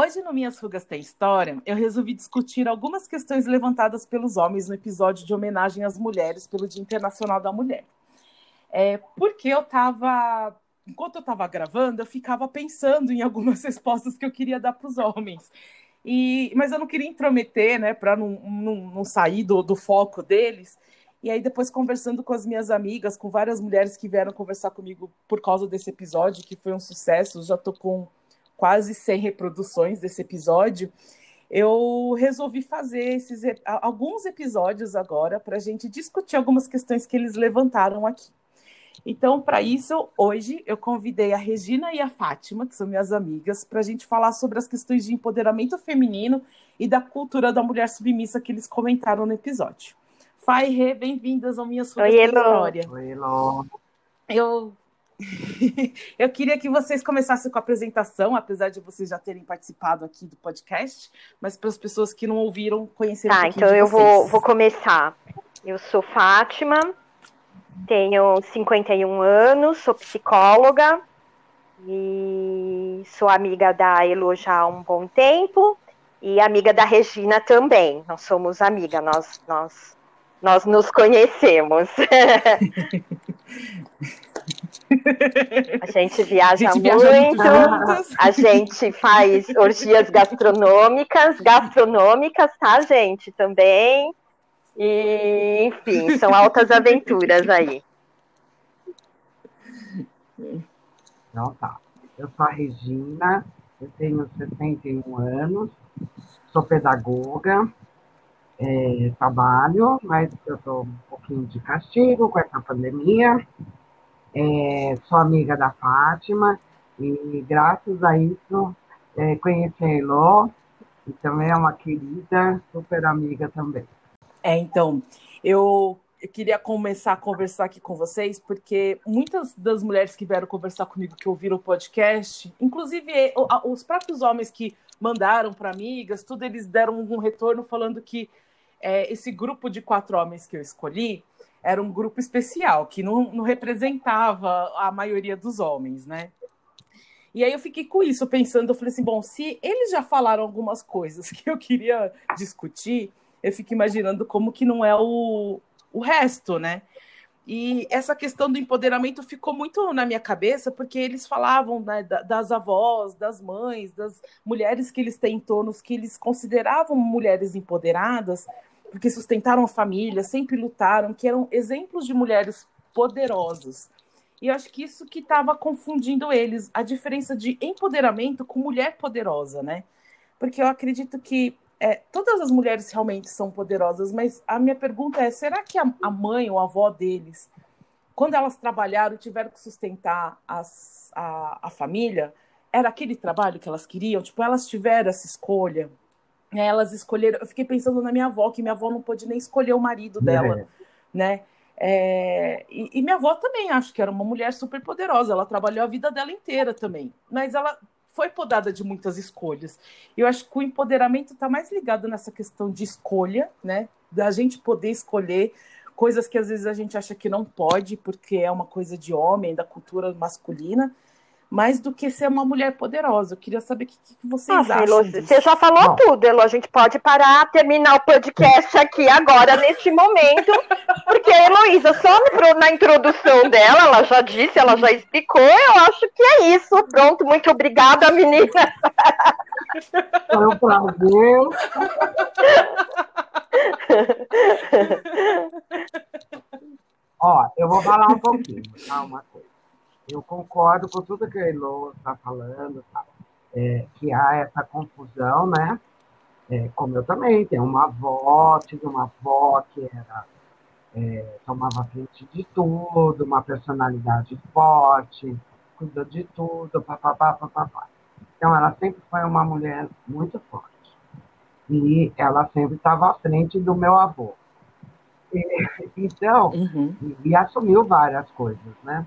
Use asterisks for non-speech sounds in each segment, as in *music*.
Hoje no Minhas Rugas Tem História, eu resolvi discutir algumas questões levantadas pelos homens no episódio de homenagem às mulheres pelo Dia Internacional da Mulher. É, porque eu estava, enquanto eu estava gravando, eu ficava pensando em algumas *laughs* respostas que eu queria dar para os homens. E, mas eu não queria intrometer, né, para não, não, não, sair do, do foco deles. E aí, depois, conversando com as minhas amigas, com várias mulheres que vieram conversar comigo por causa desse episódio, que foi um sucesso, já estou com quase 100 reproduções desse episódio, eu resolvi fazer esses, alguns episódios agora para a gente discutir algumas questões que eles levantaram aqui. Então, para isso, hoje eu convidei a Regina e a Fátima, que são minhas amigas, para a gente falar sobre as questões de empoderamento feminino e da cultura da mulher submissa que eles comentaram no episódio. Fai Rê, bem-vindas ao Minhas Oi, História. Oi, Elô. Eu *laughs* Eu queria que vocês começassem com a apresentação, apesar de vocês já terem participado aqui do podcast, mas para as pessoas que não ouviram, conhecerem tá, um então eu vou, vou começar. Eu sou Fátima, tenho 51 anos, sou psicóloga e sou amiga da Elo já há um bom tempo e amiga da Regina também. Nós somos amigas, nós, nós, nós nos conhecemos. *laughs* *laughs* A gente viaja a gente muito, viaja a gente faz orgias gastronômicas, gastronômicas, tá, gente? Também. E, enfim, são altas aventuras aí. Então tá. Eu sou a Regina, eu tenho 61 anos, sou pedagoga, é, trabalho, mas eu estou um pouquinho de castigo com essa pandemia. É, sou amiga da Fátima e graças a isso é, conheci a Elô e também é uma querida, super amiga também. É, então, eu queria começar a conversar aqui com vocês, porque muitas das mulheres que vieram conversar comigo, que ouviram o podcast, inclusive os próprios homens que mandaram para amigas, tudo eles deram um retorno falando que é, esse grupo de quatro homens que eu escolhi era um grupo especial, que não, não representava a maioria dos homens, né? E aí eu fiquei com isso, pensando, eu falei assim, bom, se eles já falaram algumas coisas *laughs* que eu queria discutir, eu fico imaginando como que não é o, o resto, né? E essa questão do empoderamento ficou muito na minha cabeça, porque eles falavam né, das avós, das mães, das mulheres que eles têm em torno, que eles consideravam mulheres empoderadas, porque sustentaram a família, sempre lutaram, que eram exemplos de mulheres poderosas. E eu acho que isso que estava confundindo eles, a diferença de empoderamento com mulher poderosa, né? Porque eu acredito que é, todas as mulheres realmente são poderosas, mas a minha pergunta é: será que a, a mãe ou a avó deles, quando elas trabalharam e tiveram que sustentar as, a, a família, era aquele trabalho que elas queriam? Tipo, elas tiveram essa escolha? É, elas escolheram. Eu fiquei pensando na minha avó, que minha avó não pôde nem escolher o marido dela, é. né? É, e, e, minha avó também acho que era uma mulher super poderosa. Ela trabalhou a vida dela inteira também, mas ela foi podada de muitas escolhas. Eu acho que o empoderamento está mais ligado nessa questão de escolha, né? Da gente poder escolher coisas que às vezes a gente acha que não pode, porque é uma coisa de homem, da cultura masculina mais do que ser uma mulher poderosa. Eu queria saber o que, que, vocês Nossa, acham. Elo, você já falou Bom. tudo, Elo. A gente pode parar, terminar o podcast aqui agora, neste momento, porque a Heloísa, só na introdução dela, ela já disse, ela já explicou, eu acho que é isso. Pronto, muito obrigada, menina. Foi um prazer. *laughs* Ó, eu vou falar um pouquinho, tá? Uma coisa. Eu concordo com tudo que a Elo está falando, tá? É, que há essa confusão, né? É, como eu também, tenho uma avó, tive uma avó que era, é, tomava frente de tudo, uma personalidade forte, cuidou de tudo, papapá, papapá. Então, ela sempre foi uma mulher muito forte. E ela sempre estava à frente do meu avô. *laughs* então, uhum. e, e, assumiu várias coisas, né?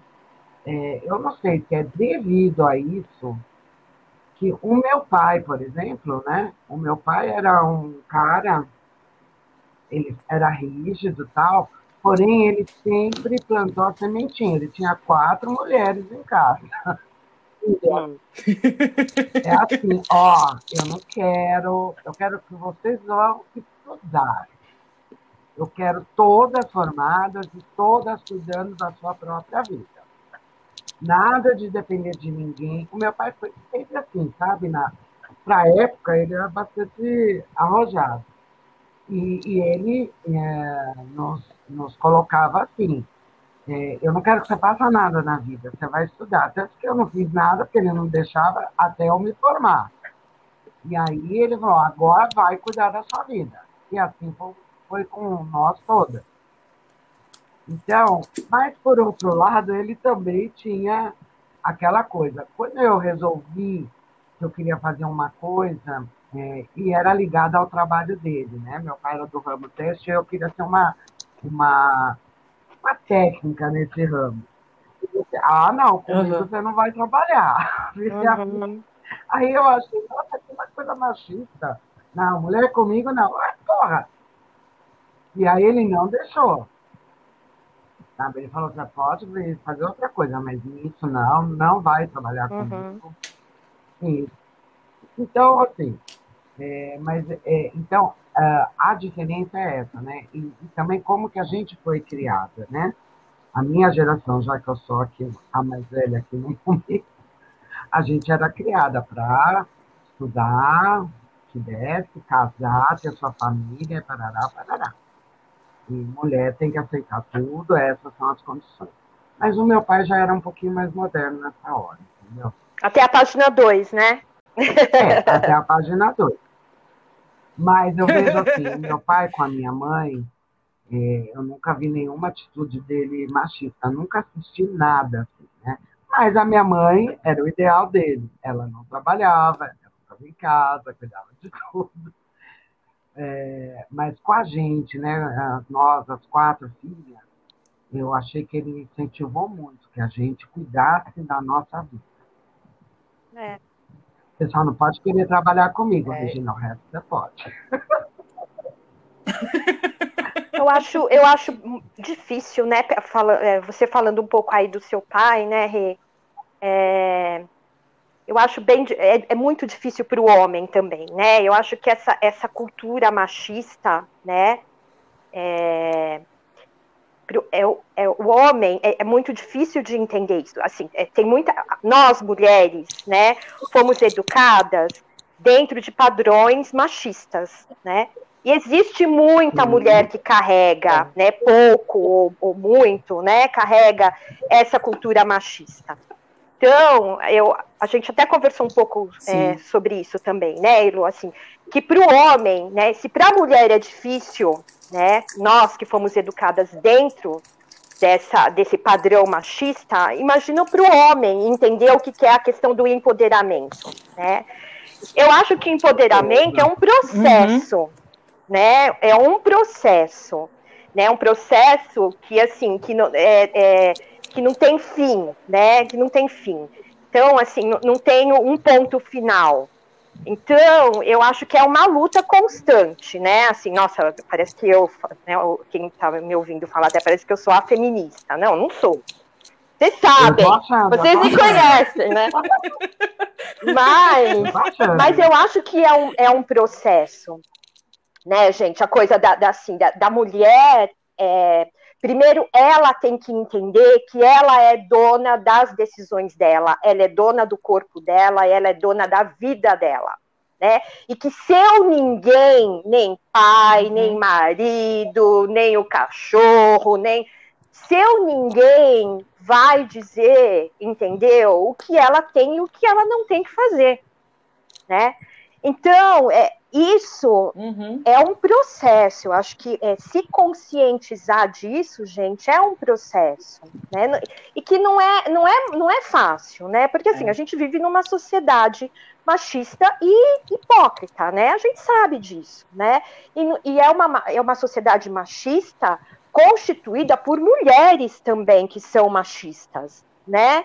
É, eu não sei se é devido a isso que o meu pai, por exemplo, né? O meu pai era um cara, ele era rígido tal, porém ele sempre plantou a sementinha. Ele tinha quatro mulheres em casa. Hum. É assim, ó, eu não quero, eu quero que vocês vão estudar. Eu quero todas formadas e todas cuidando da sua própria vida. Nada de depender de ninguém. O meu pai foi sempre assim, sabe? Na, pra época, ele era bastante arrojado. E, e ele é, nos, nos colocava assim, é, eu não quero que você faça nada na vida, você vai estudar. Tanto que eu não fiz nada, porque ele não deixava até eu me formar. E aí ele falou, agora vai cuidar da sua vida. E assim foi, foi com nós todas. Então, mas por outro lado, ele também tinha aquela coisa. Quando eu resolvi que eu queria fazer uma coisa, é, e era ligada ao trabalho dele, né? Meu pai era do ramo teste, eu queria ser uma, uma uma técnica nesse ramo. Ah, não, comigo uhum. você não vai trabalhar. *laughs* Uhum. Aí eu achei, nossa, que uma coisa machista. Não, mulher comigo não. Ah, porra! E aí ele não deixou. Sabe? Ele falou, você pode fazer outra coisa, mas isso não, não vai trabalhar uhum. comigo. Isso. Então, assim, é, mas é, então uh, a diferença é essa, né? E, e, também como que a gente foi criada, né? A minha geração, já que eu sou aqui a mais velha aqui no comigo, *laughs* a gente era criada para estudar, que desse, casar, ter sua família, parará, parará. E mulher tem que aceitar tudo, essas são as condições. Mas o meu pai já era um pouquinho mais moderno nessa hora, entendeu? Até a página 2, né? É, até a página 2. Mas eu vejo assim, meu pai com a minha mãe, é, eu nunca vi nenhuma atitude dele machista, nunca assisti nada assim, né? Mas a minha mãe era o ideal dele. Ela não trabalhava, ela ficava em casa, cuidava de tudo. É, mas com a gente, né, nós, as quatro filhas, eu achei que ele incentivou muito que a gente cuidasse da nossa vida. É. Você só não pode querer trabalhar comigo, é. Regina, o resto você pode. *laughs* Eu acho, eu acho difícil, né? Fala, é, você falando um pouco aí do seu pai, né, Rê? É, eu acho bem é, é muito difícil para o homem também, né? Eu acho que essa, essa cultura machista, né? É, é, é, o homem é, é, muito difícil de entender isso. Assim, é, tem muita. Nós mulheres, né, fomos educadas dentro de padrões machistas, né? E existe muita mulher que carrega, né, pouco ou, ou muito, né, carrega essa cultura machista. Então, eu, a gente até conversou um pouco é, sobre isso também, né, Elo? Assim, que para o homem, né, se para a mulher é difícil né? Nós que fomos educadas dentro dessa, desse padrão machista, imagina para o homem entender o que, que é a questão do empoderamento, né? Eu acho que empoderamento é um processo, uhum. né? É um processo, né? Um processo que assim que é, é, que não tem fim, né? Que não tem fim. Então, assim, não, tem um ponto final, então, eu acho que é uma luta constante, né? Assim, nossa, parece que eu, né, quem estava tá me ouvindo falar até parece que eu sou a feminista. Não, não sou. Vocês sabem, vocês me conhecem, né? *laughs* mas, mas eu acho que é um, é um processo, né, gente? A coisa da, da assim, da, da mulher. É, primeiro, ela tem que entender que ela é dona das decisões dela, ela é dona do corpo dela, ela é dona da vida dela né? E que seu ninguém, nem pai, uhum. nem marido, nem o cachorro, nem seu ninguém vai dizer, entendeu? O que ela tem e o que ela não tem que fazer, né? Então, é, isso uhum. é um processo. Eu acho que é, se conscientizar disso, gente, é um processo, né? E que não é, não é, não é fácil, né? Porque assim, é. a gente vive numa sociedade machista e hipócrita, né? A gente sabe disso, né? E, e é, uma, é uma sociedade machista constituída por mulheres também que são machistas, né?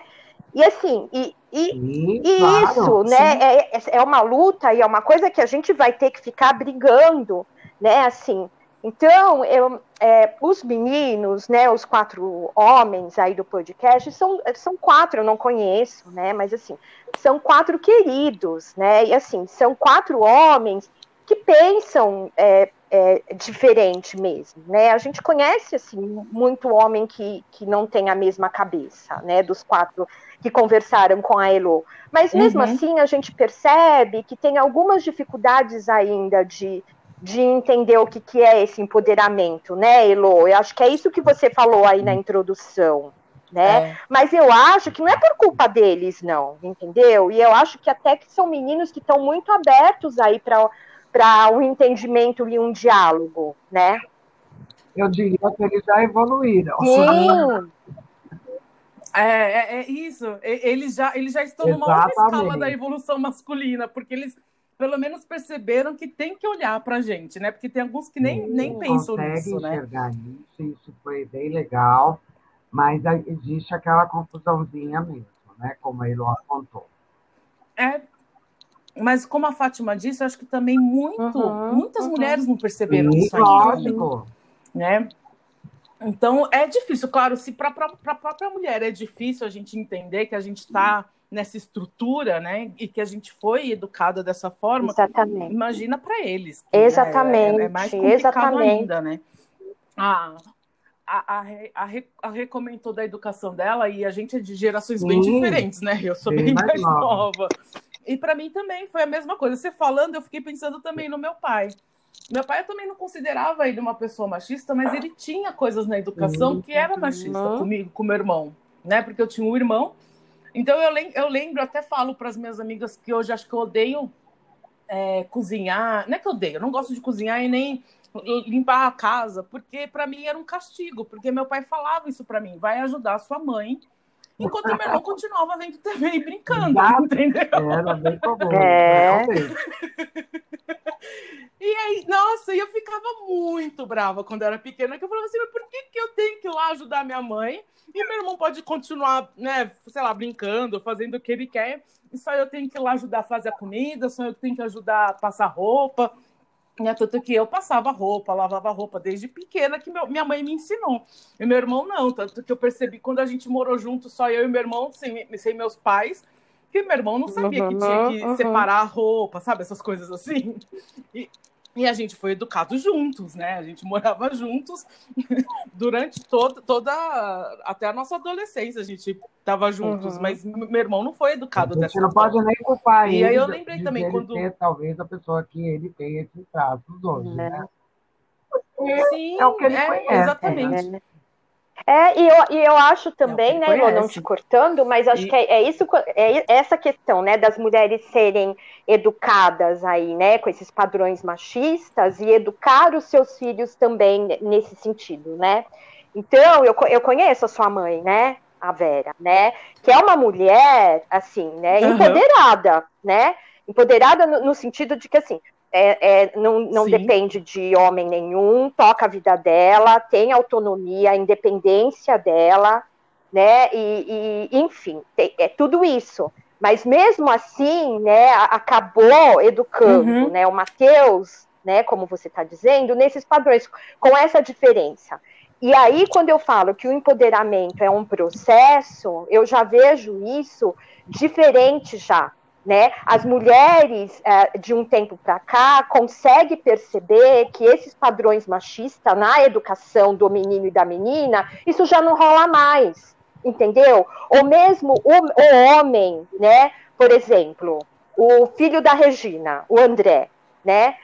E assim, e, e, sim, e claro, isso, né, é, é, é uma luta e é uma coisa que a gente vai ter que ficar brigando, né, assim. Então, eu, é, os meninos, né, os quatro homens aí do podcast, são, são quatro, eu não conheço, né, mas assim, são quatro queridos, né, e assim, são quatro homens que pensam é, é, diferente mesmo, né? A gente conhece assim muito homem que, que não tem a mesma cabeça, né? Dos quatro que conversaram com a Elo, mas mesmo uhum. assim a gente percebe que tem algumas dificuldades ainda de, de entender o que, que é esse empoderamento, né, Elo? Eu acho que é isso que você falou aí na introdução. Né? É. Mas eu acho que não é por culpa deles, não, entendeu? E eu acho que até que são meninos que estão muito abertos aí para para um entendimento e um diálogo, né? Eu diria que eles já evoluíram. Sim. É, é, é isso. Eles já, eles já estão Exatamente. numa outra escala da evolução masculina, porque eles pelo menos perceberam que tem que olhar para a gente, né? Porque tem alguns que nem, Sim, nem pensam nisso, né? enxergar isso, isso foi bem legal, mas existe aquela confusãozinha mesmo, né? Como a Eloá contou. É, mas como a Fátima disse, eu acho que também muito, uhum, muitas uhum. mulheres não perceberam Sim, isso ainda. Né? Então é difícil, claro, se para a própria mulher é difícil a gente entender que a gente está nessa estrutura, né, e que a gente foi educada dessa forma. Exatamente. Imagina para eles. Exatamente. É, é, mais complicado Exatamente. ainda, né? A, a, a, a, a recomendou da educação dela e a gente é de gerações Sim. bem diferentes, né? Eu sou bem, bem mais nova. nova. E para mim também foi a mesma coisa. Você falando, eu fiquei pensando também no meu pai. Meu pai eu também não considerava ele uma pessoa machista, mas ele tinha coisas na educação que era machista uhum. comigo, com meu irmão, né? Porque eu tinha um irmão. Então eu, lem eu lembro, até falo para as minhas amigas que hoje acho que eu odeio é, cozinhar. Não é que eu odeio, eu não gosto de cozinhar e nem limpar a casa, porque para mim era um castigo, porque meu pai falava isso para mim, vai ajudar a sua mãe enquanto o meu irmão continuava vendo TV e brincando, Exato. entendeu? Era bem comum. É. *laughs* E aí, nossa, eu ficava muito brava quando eu era pequena, que eu falava assim, mas por que, que eu tenho que ir lá ajudar minha mãe? E meu irmão pode continuar, né, sei lá, brincando, fazendo o que ele quer, e só eu tenho que ir lá ajudar a fazer a comida, só eu tenho que ajudar a passar roupa. Né? Tanto que eu passava roupa, lavava roupa desde pequena, que meu, minha mãe me ensinou. E meu irmão não, tanto que eu percebi quando a gente morou junto, só eu e meu irmão, sem, sem meus pais, que meu irmão não sabia uhum, que tinha que uhum. separar a roupa, sabe? Essas coisas assim. E, e a gente foi educado juntos, né? A gente morava juntos *laughs* durante toda, toda até a nossa adolescência, a gente estava juntos, uhum. mas meu irmão não foi educado dessa forma. Você não pode nem culpar e ele. E aí eu lembrei também quando ter, talvez a pessoa que ele tem esses traços hoje, né? Sim, é o que ele é, conhece. Exatamente. Né? É, e eu, e eu acho também, né, Elô, não te cortando, mas acho e... que é, é, isso, é essa questão, né, das mulheres serem educadas aí, né, com esses padrões machistas e educar os seus filhos também nesse sentido, né. Então, eu, eu conheço a sua mãe, né, a Vera, né, que é uma mulher, assim, né, empoderada, uhum. né, empoderada no, no sentido de que, assim, é, é, não, não depende de homem nenhum, toca a vida dela, tem autonomia, independência dela, né? E, e enfim, tem, é tudo isso. Mas mesmo assim, né, acabou educando, uhum. né? O Mateus, né, como você está dizendo, nesses padrões, com essa diferença. E aí, quando eu falo que o empoderamento é um processo, eu já vejo isso diferente já né? As mulheres, é, de um tempo para cá, conseguem perceber que esses padrões machistas na educação do menino e da menina, isso já não rola mais, entendeu? Ou mesmo o, o homem, né? Por exemplo, o filho da Regina, o André, né?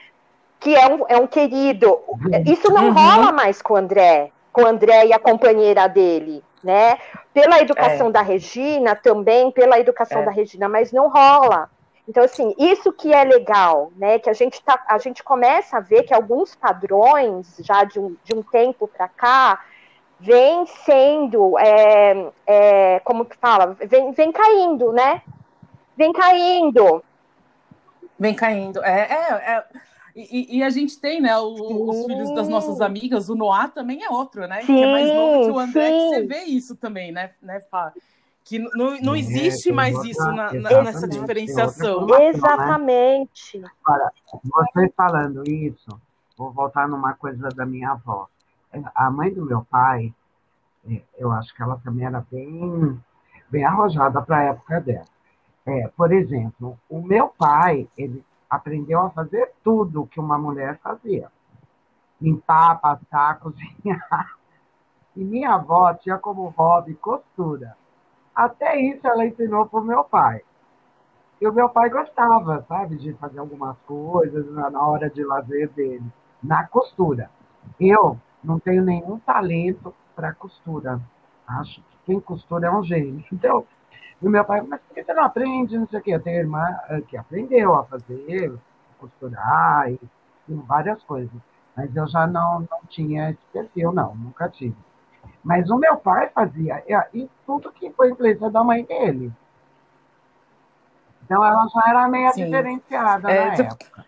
Que é um, é um querido. Isso não uhum. rola mais com o André, com o André e a companheira dele, né? Pela educação é. da Regina, também pela educação é. da Regina, mas não rola. Então, assim, isso que é legal, né? Que a gente, tá, a gente começa a ver que alguns padrões, já de um, de um tempo para cá, vem sendo, é, é, como que fala? Vem, vem caindo, né? Vem caindo. Vem caindo. É, é, é... E, e, a gente tem, né, o, os filhos das nossas amigas, o Noah também é outro, né? Sim, que é mais novo que o André, sim. que você vê isso também, né, né Fá? Que não, não existe mais outra, isso na, na, nessa diferenciação. Né? Exatamente. Né? Agora, você falando isso, vou voltar numa coisa da minha avó. A mãe do meu pai, é, eu acho que ela também era bem, bem arrojada para a época dela. É, por exemplo, o meu pai, ele aprendeu a fazer tudo que uma mulher fazia. Limpar, passar, *laughs* cozinhar. E minha avó tinha como hobby costura. Até isso ela ensinou para o meu pai. E o meu pai gostava, sabe, de fazer algumas coisas na hora de lazer dele, na costura. Eu não tenho nenhum talento para costura. Acho que quem costura é um gênio. Então, o meu pai, mas por que você não aprende? Não sei o quê. Eu tenho irmã eh, que aprendeu a fazer, costurar e, e várias coisas. Mas eu já não, não tinha esse perfil, não, nunca tive. Mas o meu pai fazia, e tudo que foi influência da mãe dele. Então ela já era meio Sim. diferenciada é, na época.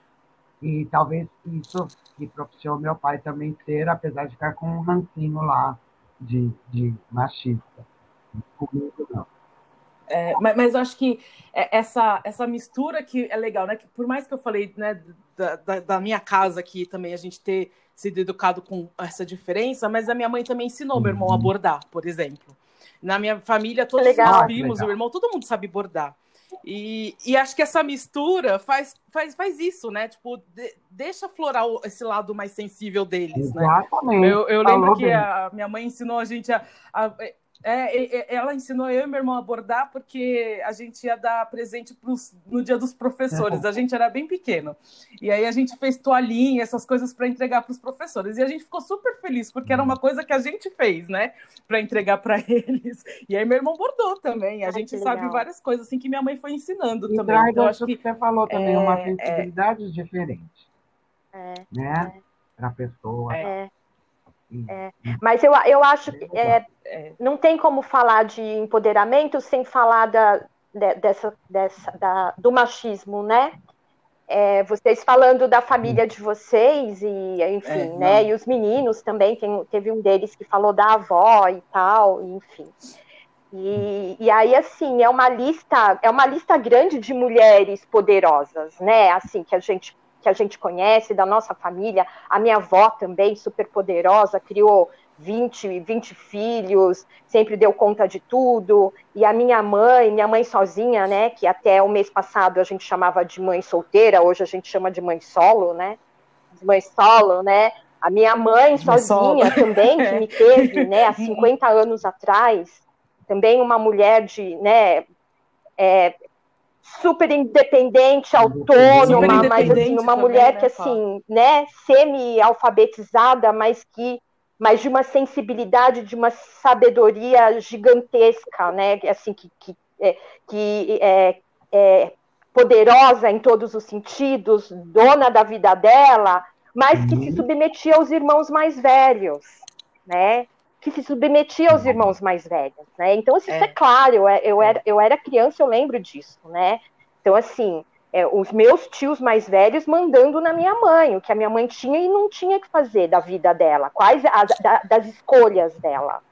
E talvez isso que propiciou meu pai também ser, apesar de ficar com um rancinho lá de, de machista. Comigo não. É, mas, mas, eu acho que é, essa, essa mistura que é legal, né? Que por mais que eu falei né, da, da, da, minha casa aqui também, a gente ter sido educado com essa diferença, mas a minha mãe também ensinou meu irmão a uhum. bordar, por exemplo. Na minha família, todos legal. os primos, o irmão, todo mundo sabe bordar. E, e acho que essa mistura faz, faz, faz isso, né? Tipo, de, deixa florar esse lado mais sensível deles, né? Exatamente. né? Eu, eu lembro que a minha mãe ensinou a gente a, a é, ela ensinou eu e meu irmão a bordar porque a gente ia dar presente pros, no dia dos professores. A gente era bem pequeno. E aí a gente fez toalhinha, essas coisas para entregar para os professores. E a gente ficou super feliz porque era uma coisa que a gente fez, né? Para entregar para *laughs* eles. E aí meu irmão bordou também. A Ai, gente sabe várias coisas assim que minha mãe foi ensinando e também. Então, acho que você falou também é, uma sensibilidade é, diferente. É, né? É. Para a pessoa. É. É, mas eu, eu acho que é, é, não tem como falar de empoderamento sem falar da, de, dessa, dessa, da, do machismo, né? É, vocês falando da família de vocês e enfim, é, né? E os meninos também tem, teve um deles que falou da avó e tal, enfim. E, e aí assim é uma lista é uma lista grande de mulheres poderosas, né? Assim que a gente que a gente conhece, da nossa família. A minha avó também, super poderosa, criou 20, 20 filhos, sempre deu conta de tudo. E a minha mãe, minha mãe sozinha, né, que até o mês passado a gente chamava de mãe solteira, hoje a gente chama de mãe solo, né? Mãe solo, né? A minha mãe sozinha também, que me teve, né, há *laughs* 50 anos atrás, também uma mulher de, né, é, super independente, autônoma, mas assim, uma também, mulher né, que assim, né, semi-alfabetizada, mas que mas de uma sensibilidade, de uma sabedoria gigantesca, né, assim que que, é, que é, é poderosa em todos os sentidos, dona da vida dela, mas que se uhum. submetia aos irmãos mais velhos, né? Que se submetia aos irmãos mais velhos, né? Então, assim, isso é, é claro, eu, eu, era, eu era criança, eu lembro disso, né? Então, assim, é, os meus tios mais velhos mandando na minha mãe, o que a minha mãe tinha e não tinha que fazer da vida dela, quais as, da, das escolhas dela,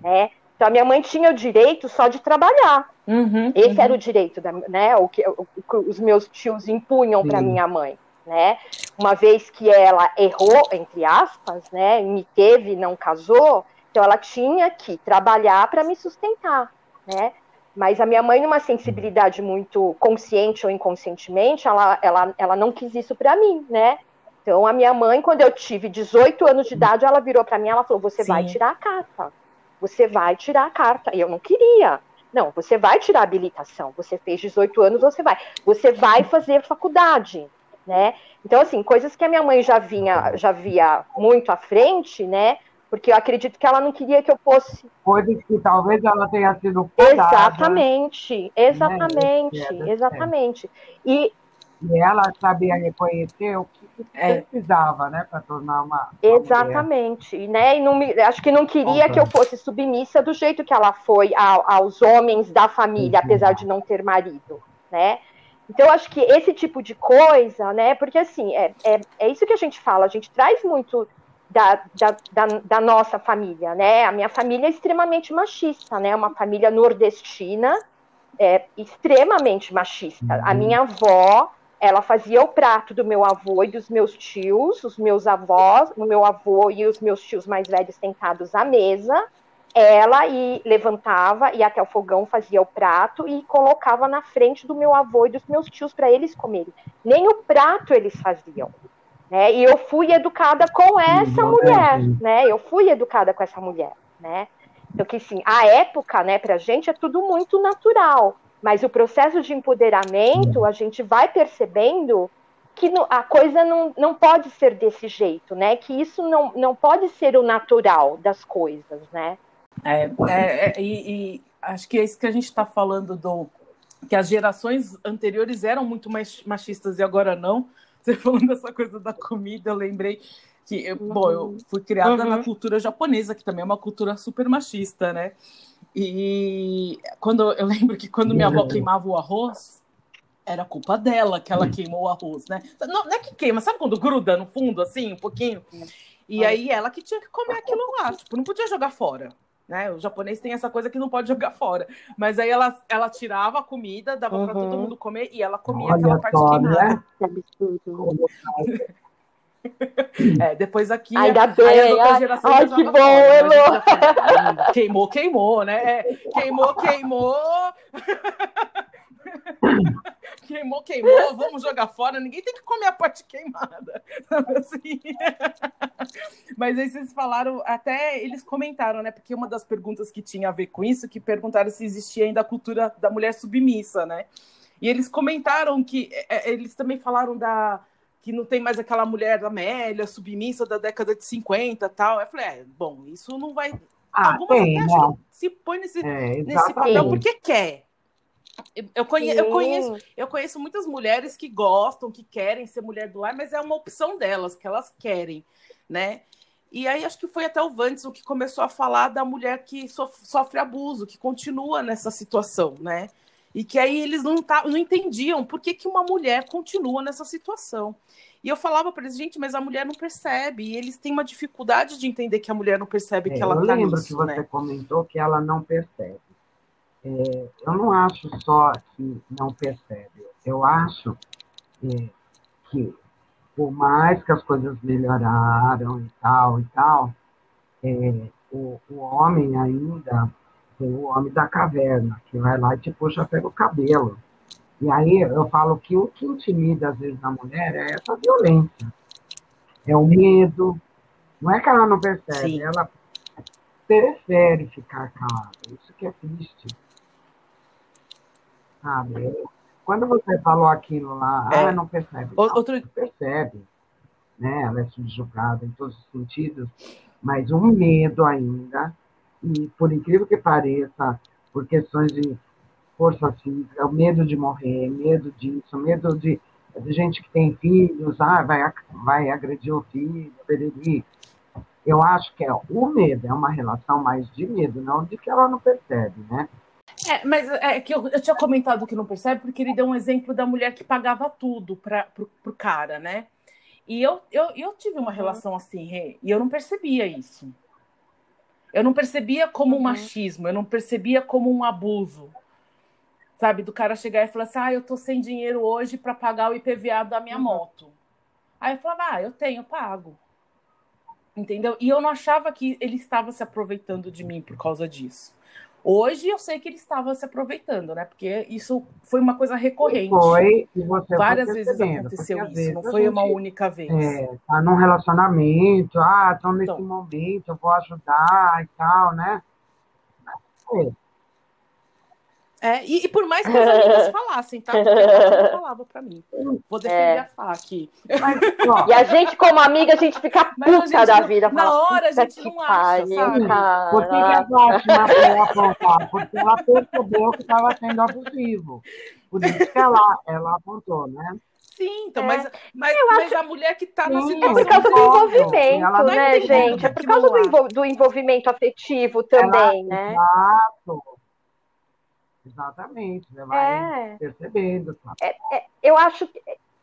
né? Então, a minha mãe tinha o direito só de trabalhar. Uhum, Esse uhum. era o direito, da, né? O que, o, o que os meus tios impunham para minha mãe né? Uma vez que ela errou, entre aspas, né? Me teve, não casou, então ela tinha que trabalhar para me sustentar, né? Mas a minha mãe, numa sensibilidade muito consciente ou inconscientemente, ela, ela, ela não quis isso para mim, né? Então a minha mãe, quando eu tive 18 anos de idade, ela virou para mim, ela falou: "Você Sim. vai tirar a carta. Você vai tirar a carta". E eu não queria. Não, você vai tirar a habilitação. Você fez 18 anos, você vai. Você vai fazer faculdade, né? Então assim, coisas que a minha mãe já vinha, já via muito à frente, né? Porque eu acredito que ela não queria que eu fosse. Coisas que talvez ela tenha sido podada, Exatamente, exatamente, né? exatamente. E, e ela sabia reconhecer o que é. precisava, né, para tornar uma. Exatamente, uma né? E não me, acho que não queria que eu fosse submissa do jeito que ela foi a, aos homens da família, apesar de não ter marido, né? Então, acho que esse tipo de coisa, né? Porque assim, é, é, é isso que a gente fala, a gente traz muito da, da, da, da, nossa família, né? A minha família é extremamente machista, né? Uma família nordestina, é, extremamente machista. A uhum. minha avó, ela fazia o prato do meu avô e dos meus tios, os meus avós, o meu avô e os meus tios mais velhos sentados à mesa. Ela e levantava e até o fogão fazia o prato e colocava na frente do meu avô e dos meus tios para eles comerem. Nem o prato eles faziam. Né? E eu fui educada com essa mulher, né? Eu fui educada com essa mulher, né? Então, que sim, a época, né, pra gente é tudo muito natural, mas o processo de empoderamento, a gente vai percebendo que a coisa não, não pode ser desse jeito, né? Que isso não, não pode ser o natural das coisas, né? É, é, é e, e, acho que é isso que a gente está falando do que as gerações anteriores eram muito mais machistas e agora não. Você falando dessa coisa da comida, eu lembrei que, eu, uhum. bom, eu fui criada uhum. na cultura japonesa, que também é uma cultura super machista, né? E quando eu lembro que quando minha avó uhum. queimava o arroz, era culpa dela que ela uhum. queimou o arroz, né? Não, não, é que queima, sabe quando gruda no fundo, assim, um pouquinho? E aí ela que tinha que comer aquilo lá, tipo, não podia jogar fora. Né? O japonês tem essa coisa que não pode jogar fora. Mas aí ela, ela tirava a comida, dava uhum. para todo mundo comer e ela comia Olha aquela parte queimada. Né? *laughs* É, depois aqui. Ainda bem, aí as outras gerações ai, que bom, fora, né? Queimou, queimou, né? Queimou, queimou. *laughs* queimou, queimou, vamos jogar fora. Ninguém tem que comer a parte queimada. *laughs* Assim. Mas aí vocês falaram, até eles comentaram, né? Porque uma das perguntas que tinha a ver com isso, que perguntaram se existia ainda a cultura da mulher submissa, né? E eles comentaram que é, é, eles também falaram da que não tem mais aquela mulher Amélia, submissa da década de 50 tal. Eu falei, é, bom, isso não vai. Ah, Algumas tem, até né? se põe nesse, é, nesse papel porque quer. Eu, conhe, eu, conheço, eu conheço muitas mulheres que gostam, que querem ser mulher do lar, mas é uma opção delas, que elas querem, né? E aí acho que foi até o Vandes que começou a falar da mulher que sofre abuso, que continua nessa situação, né? E que aí eles não, tá, não entendiam por que, que uma mulher continua nessa situação. E eu falava para eles, gente, mas a mulher não percebe. E eles têm uma dificuldade de entender que a mulher não percebe é, que ela está nisso. Eu lembro que você né? comentou que ela não percebe. É, eu não acho só que não percebe, eu acho é, que, por mais que as coisas melhoraram e tal e tal, é, o, o homem ainda tem o homem da caverna, que vai lá e te puxa pelo cabelo. E aí eu falo que o que intimida, às vezes, a mulher é essa violência. É o medo. Não é que ela não percebe, Sim. ela prefere ficar calada. Isso que é triste sabe? Quando você falou aquilo lá, é. ah, não percebe. Outro... Não, percebe, né? Ela é subjugada em todos os sentidos, mas um medo ainda, e por incrível que pareça, por questões de força física, o medo de morrer, medo disso, medo de, de gente que tem filhos, ah, vai, vai agredir o filho, periri. Eu acho que é o medo, é uma relação mais de medo, não de que ela não percebe, né? É, mas é que eu, eu, tinha comentado que não percebe, porque ele deu um exemplo da mulher que pagava tudo para pro, pro cara, né? E eu, eu, eu tive uma relação assim, e eu não percebia isso. Eu não percebia como um uhum. machismo, eu não percebia como um abuso. Sabe, do cara chegar e falar assim: ah, eu tô sem dinheiro hoje para pagar o IPVA da minha uhum. moto. Aí eu falava: ah, eu tenho, pago. Entendeu? E eu não achava que ele estava se aproveitando de mim por causa disso. Hoje eu sei que ele estava se aproveitando, né? Porque isso foi uma coisa recorrente. Foi, e você Várias vezes aconteceu isso, vezes não foi gente, uma única vez. É, tá num relacionamento, ah, estou nesse então. momento, eu vou ajudar e tal, né? É. É, e, e, por mais que as amigas *laughs* falassem, tá? Porque ela falava pra mim. Vou defender é. a Fá aqui. Mas, *laughs* e a gente, como amiga, a gente fica puta gente, da vida. Na fala, hora a gente não acha, sabe? Por que, que a Fátima foi apontar? Porque ela percebeu que estava sendo abusivo. Por isso que ela, ela apontou, né? Sim, então, é. mas, mas, mas a mulher que está na situação. É por causa do envolvimento, né, gente? É por causa do, do envolvimento afetivo também, ela, né? Exato. Exatamente, você vai é. percebendo. Tá? É, é, eu acho,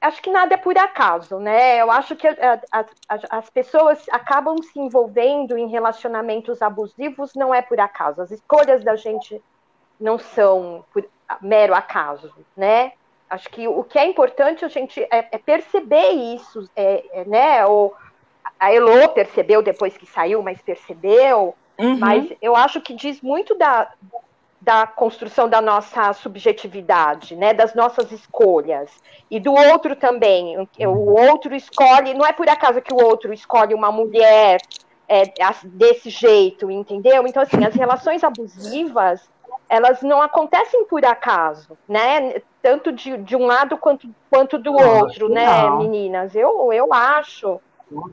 acho que nada é por acaso, né? Eu acho que a, a, a, as pessoas acabam se envolvendo em relacionamentos abusivos, não é por acaso. As escolhas da gente não são por mero acaso, né? Acho que o que é importante a gente é, é perceber isso, é, é, né? Ou a Elo percebeu depois que saiu, mas percebeu. Uhum. Mas eu acho que diz muito da, da construção da nossa subjetividade, né, das nossas escolhas. E do outro também. O outro escolhe, não é por acaso que o outro escolhe uma mulher é, desse jeito, entendeu? Então, assim, as relações abusivas, elas não acontecem por acaso, né? Tanto de, de um lado quanto, quanto do não, outro, né, não. meninas? Eu, eu acho.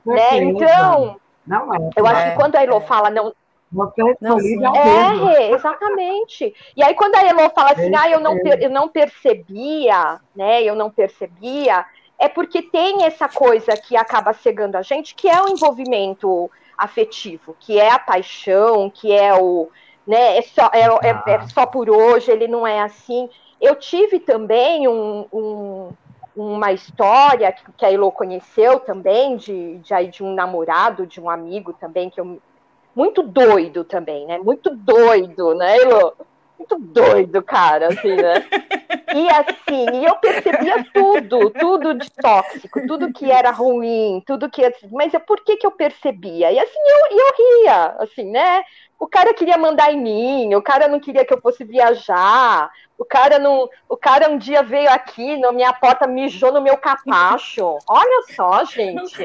Né? Então, não é, eu acho que quando a Elo fala não, você não, é, exatamente. E aí, quando a Elo fala assim, ah, eu não, eu não percebia, né? Eu não percebia, é porque tem essa coisa que acaba cegando a gente, que é o envolvimento afetivo, que é a paixão, que é o. Né, é, só, é, é, é ah. só por hoje, ele não é assim. Eu tive também um, um uma história que, que a Elo conheceu também, de, de, de um namorado, de um amigo também, que eu muito doido também, né? Muito doido, né, Elo? Muito doido, cara, assim, né? *laughs* E assim, eu percebia tudo, tudo de tóxico, tudo que era ruim, tudo que. Mas por que que eu percebia? E assim, eu, eu ria, assim, né? O cara queria mandar em mim, o cara não queria que eu fosse viajar, o cara não, o cara um dia veio aqui na minha porta, mijou no meu capacho. Olha só, gente.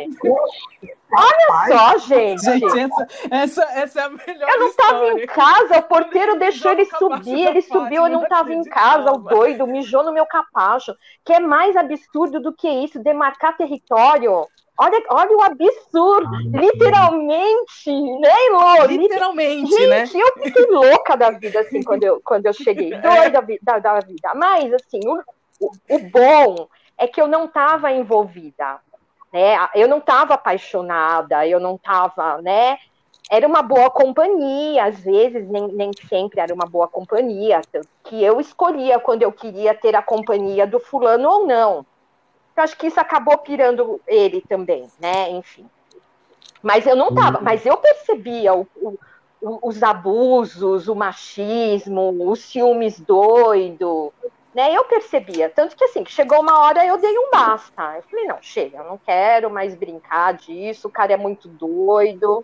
Olha só, gente. Gente, essa, essa, essa é a melhor Eu não estava em casa, o porteiro deixou ele subir, ele subiu, eu não estava em casa, o doido mijou no meu capacho. Que é mais absurdo do que isso, demarcar território. Olha, olha o absurdo, literalmente, né, Lô? Literalmente, Gente, né? eu fiquei louca da vida, assim, quando eu, quando eu cheguei, *laughs* doida da, da vida. Mas, assim, o, o, o bom é que eu não estava envolvida, né? Eu não estava apaixonada, eu não estava, né? Era uma boa companhia, às vezes, nem, nem sempre era uma boa companhia, que eu escolhia quando eu queria ter a companhia do fulano ou não. Eu acho que isso acabou pirando ele também, né? Enfim. Mas eu não tava, uhum. mas eu percebia o, o, os abusos, o machismo, os ciúmes doido, né? Eu percebia, tanto que assim, chegou uma hora eu dei um basta. Eu falei, não, chega, eu não quero mais brincar disso, o cara é muito doido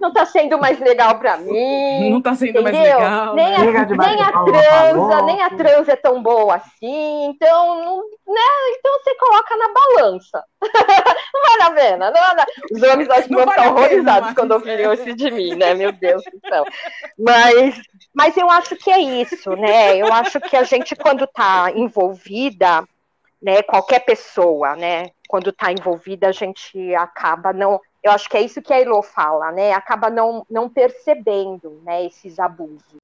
não tá sendo mais legal para mim. Não tá sendo entendeu? mais legal. Nem, né? a, nem a transa, nem a transa é tão boa assim. Então, né? Então você coloca na balança. *laughs* não vale a pena. Não, Os homens acho que vão ficar horrorizados quando ouvirem é. isso de mim, né? Meu Deus do céu. Mas, mas eu acho que é isso, né? Eu acho que a gente, quando tá envolvida, né? Qualquer pessoa, né? Quando tá envolvida, a gente acaba não eu acho que é isso que a Elo fala, né? Acaba não, não percebendo né, esses abusos.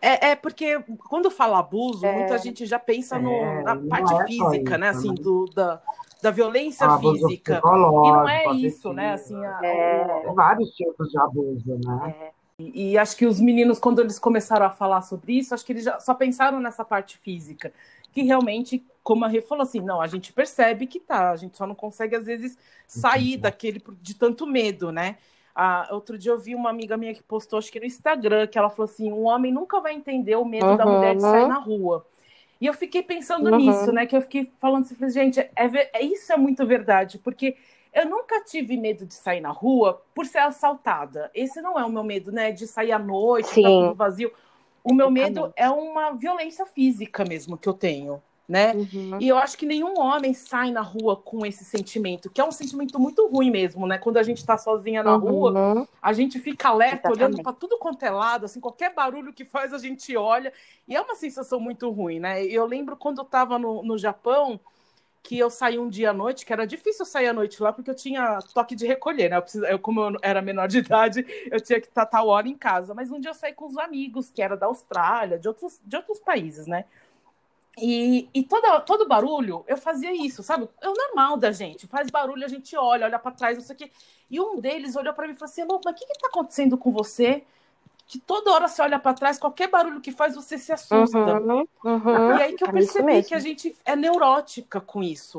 É, é porque quando fala abuso, é. muita gente já pensa no, é, na parte é física, né? Assim, né? do, da, da violência abuso física. E não é isso, né? Assim, a, é... Tem vários tipos de abuso, né? É. E, e, acho que os meninos, quando eles começaram a falar sobre isso, acho que eles já só pensaram nessa parte física. Que realmente como a Rê falou assim, não, a gente percebe que tá, a gente só não consegue, às vezes, sair uhum. daquele de tanto medo, né? Ah, outro dia eu vi uma amiga minha que postou, acho que no Instagram, que ela falou assim: um homem nunca vai entender o medo uhum. da mulher de sair na rua. E eu fiquei pensando uhum. nisso, né? Que eu fiquei falando assim, gente, é, é, isso é muito verdade, porque eu nunca tive medo de sair na rua por ser assaltada. Esse não é o meu medo, né? De sair à noite, Sim. tudo vazio. O meu medo é uma violência física mesmo que eu tenho né? Uhum. E eu acho que nenhum homem sai na rua com esse sentimento, que é um sentimento muito ruim mesmo, né? Quando a gente tá sozinha na uhum. rua, a gente fica alerta, Exatamente. olhando para tudo quanto é lado, assim, qualquer barulho que faz a gente olha, e é uma sensação muito ruim, né? Eu lembro quando eu tava no, no Japão, que eu saí um dia à noite, que era difícil sair à noite lá, porque eu tinha toque de recolher, né? Eu, precis... eu como eu era menor de *laughs* idade, eu tinha que estar tal hora em casa. Mas um dia eu saí com os amigos, que era da Austrália, de outros, de outros países, né? E, e toda, todo barulho, eu fazia isso, sabe? É o normal da gente. Faz barulho, a gente olha, olha para trás, não sei o quê. E um deles olhou para mim e falou assim: mas o que está acontecendo com você? Que toda hora você olha para trás, qualquer barulho que faz você se assusta. Uhum, uhum. E aí que eu É percebi mesmo. que a gente é neurótica com isso.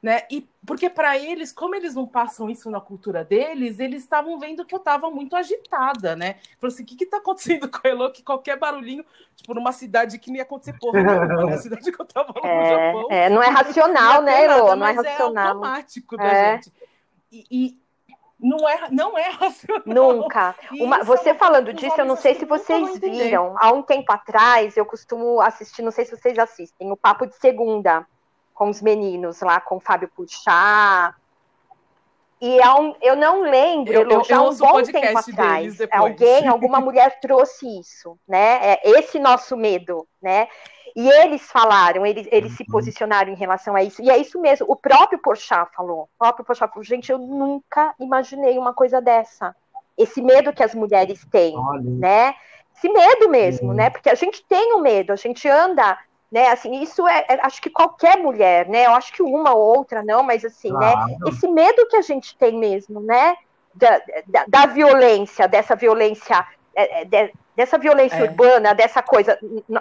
Né? E porque para eles, como eles não passam isso na cultura deles, eles estavam vendo que eu estava muito agitada, né? Falou assim: o que que tá acontecendo com a Elo? Que qualquer barulhinho, tipo, numa cidade que não ia acontecer porra nenhuma, *laughs* né? A cidade que eu tava lá no Japão. É, é, não é racional, Não né, ter Elô? nada, Não é mas racional. automático da É. gente. E, e não, é, não é racional. Nunca. Uma- isso você é falando disso, eu não sei acho se vocês viram. Há um tempo atrás, eu costumo assistir, não sei se vocês assistem, o Papo de Segunda com os meninos lá, com o Fábio Puxá. E um- eu não lembro, Eu- eu- já eu há um bom tempo atrás, alguém, alguma *laughs* mulher trouxe isso, né? É esse nosso medo, né? E eles falaram, eles, eles se Uhum. posicionaram em relação a isso. E é isso mesmo, o próprio Porchat falou. O próprio Porchat falou, gente, eu nunca imaginei uma coisa dessa. Esse medo que as mulheres têm, Olha, né? Esse medo mesmo, Sim. né? Porque a gente tem o medo, a gente anda, né? Assim, isso é, é- acho que qualquer mulher, né? Eu acho que uma ou outra não, mas assim, né? claro. Esse medo que a gente tem mesmo, né? Da, da, da violência, dessa violência, é, é, de- dessa violência É. urbana, dessa coisa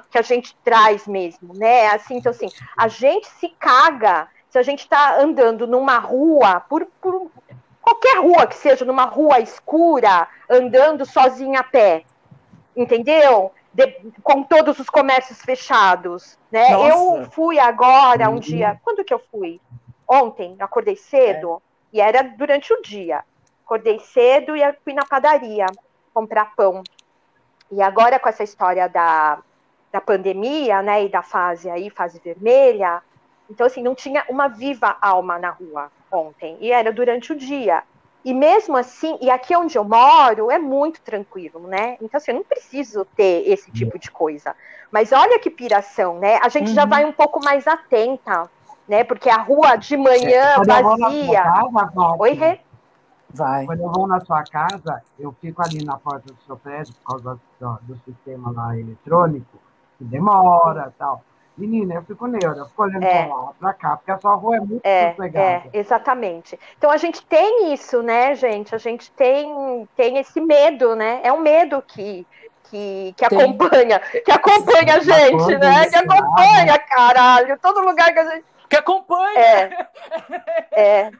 que a gente traz mesmo, né? Assim, então assim, a gente se caga se a gente está andando numa rua, por, por qualquer rua que seja, numa rua escura, andando sozinha a pé, entendeu? De- com todos os comércios fechados, né? Nossa. Eu fui agora um Uhum. dia, quando que eu fui? Ontem, acordei cedo e era durante o dia. Acordei cedo e fui na padaria comprar pão. E agora com essa história da, da pandemia, né, e da fase aí, fase vermelha, então assim, não tinha uma viva alma na rua ontem, e era durante o dia. E mesmo assim, e aqui onde eu moro é muito tranquilo, né? Então assim, eu não preciso ter esse tipo de coisa. Mas olha que piração, né? A gente já Uhum. vai um pouco mais atenta, né? Porque a rua de manhã sua vazia. Oi, Rê? Vai. Quando eu vou na sua casa, eu fico ali na porta do seu prédio por causa do, do sistema lá eletrônico, que demora e tal. Menina, eu fico neura, eu fico olhando É. pra lá, pra cá, porque a sua rua é muito É, é, exatamente. Então a gente tem isso, né, gente? A gente tem, tem esse medo, né? É um medo que, que, que acompanha, que acompanha a gente, né? Que acompanha, caralho. Todo lugar que a gente. Que acompanha. É, *laughs* é,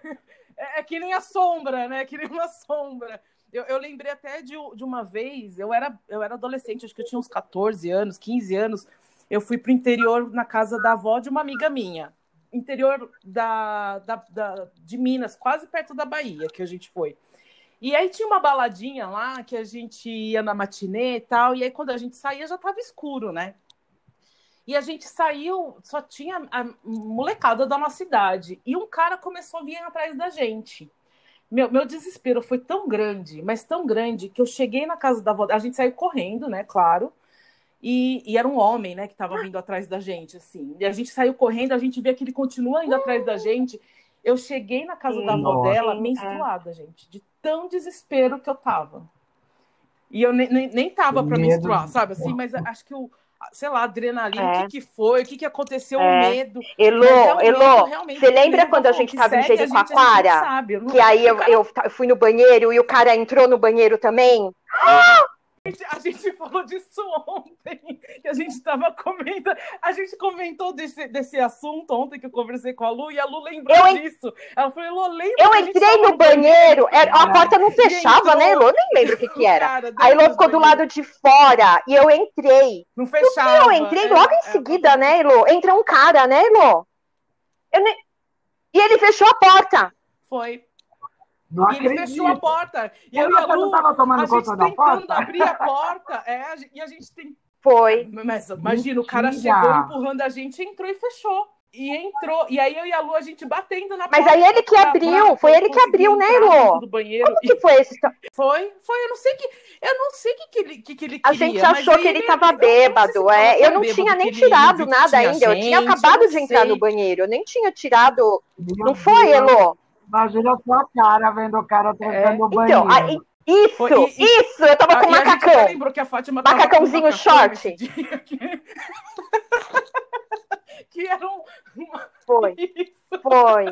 É, é que nem a sombra, né? Que nem uma sombra. Eu, eu lembrei até de, de uma vez, eu era, eu era adolescente, acho que eu tinha uns 14 anos, 15 anos. Eu fui pro interior na casa da avó de uma amiga minha. Interior da, da, da- de Minas, quase perto da Bahia, que a gente foi. E aí tinha uma baladinha lá que a gente ia na matinê e tal, e aí quando a gente saía já tava escuro, né? E a gente saiu, só tinha a molecada da nossa idade. E um cara começou a vir atrás da gente. Meu, meu desespero foi tão grande, mas tão grande, que eu cheguei na casa da avó. A gente saiu correndo, né? Claro. E, e era um homem, né, que tava vindo atrás da gente, assim. E a gente saiu correndo, a gente vê que ele continua indo atrás da gente. Eu cheguei na casa da avó dela, é. menstruada, gente, de tão desespero que eu tava. E eu nem, nem, nem tava pra Medo. menstruar, sabe? Assim, mas acho que o, sei lá, adrenalina, É. o que, que foi, o que, que aconteceu, É. o medo. Elô, é Elô, você lembra quando a gente que tava em Jericoacoara? que aí eu, eu eu fui no banheiro e o cara entrou no banheiro também? *gasps* A gente falou disso ontem, que a gente estava comentando. A gente comentou desse, desse assunto ontem que eu conversei com a Lu, e a Lu lembrou Eu disso. Ela falou, Lu, lembra Eu entrei no banheiro, era- a É. porta não fechava, entrou- né, Elô? Eu nem lembro o que que era. Cara, A Elô dentro ficou do lado de fora e eu entrei. Não fechava. Eu entrei é, logo em é, seguida, né, Elô? Entra um cara, né, Elô? Eu nem- E ele fechou a porta. Foi. Não E ele acredito. fechou a porta. E eu Eu e a não Lu, estava a gente tentando porta? abrir a porta, é, a gente- e a gente tem Foi. Mas imagina, o cara chegou empurrando a gente, entrou e fechou. E entrou. E aí eu e a Lu, a gente batendo na Mas porta. aí ele que abriu, foi ele que abriu, né, dentro Do banheiro. Como que foi esse? Foi, foi, eu não sei que. Eu não sei o que, que, ele, que, que ele A queria. gente mas achou que ele eu tava não sei se ele bêbado, tava é. Eu não bêbado, tinha nem ele tirado nada ainda. Eu tinha gente, acabado eu de não entrar no banheiro. Eu nem tinha tirado. Meu Não foi, Deus, Elô? Imagina a sua cara vendo o cara trancando o banheiro. Então, aí- isso, Foi, e- isso, eu tava Ah, com a gente até macacão. lembrou que a Fátima tava com Macacãozinho macacão short. *laughs* *laughs* que eram. Foi. *laughs* Isso. Foi.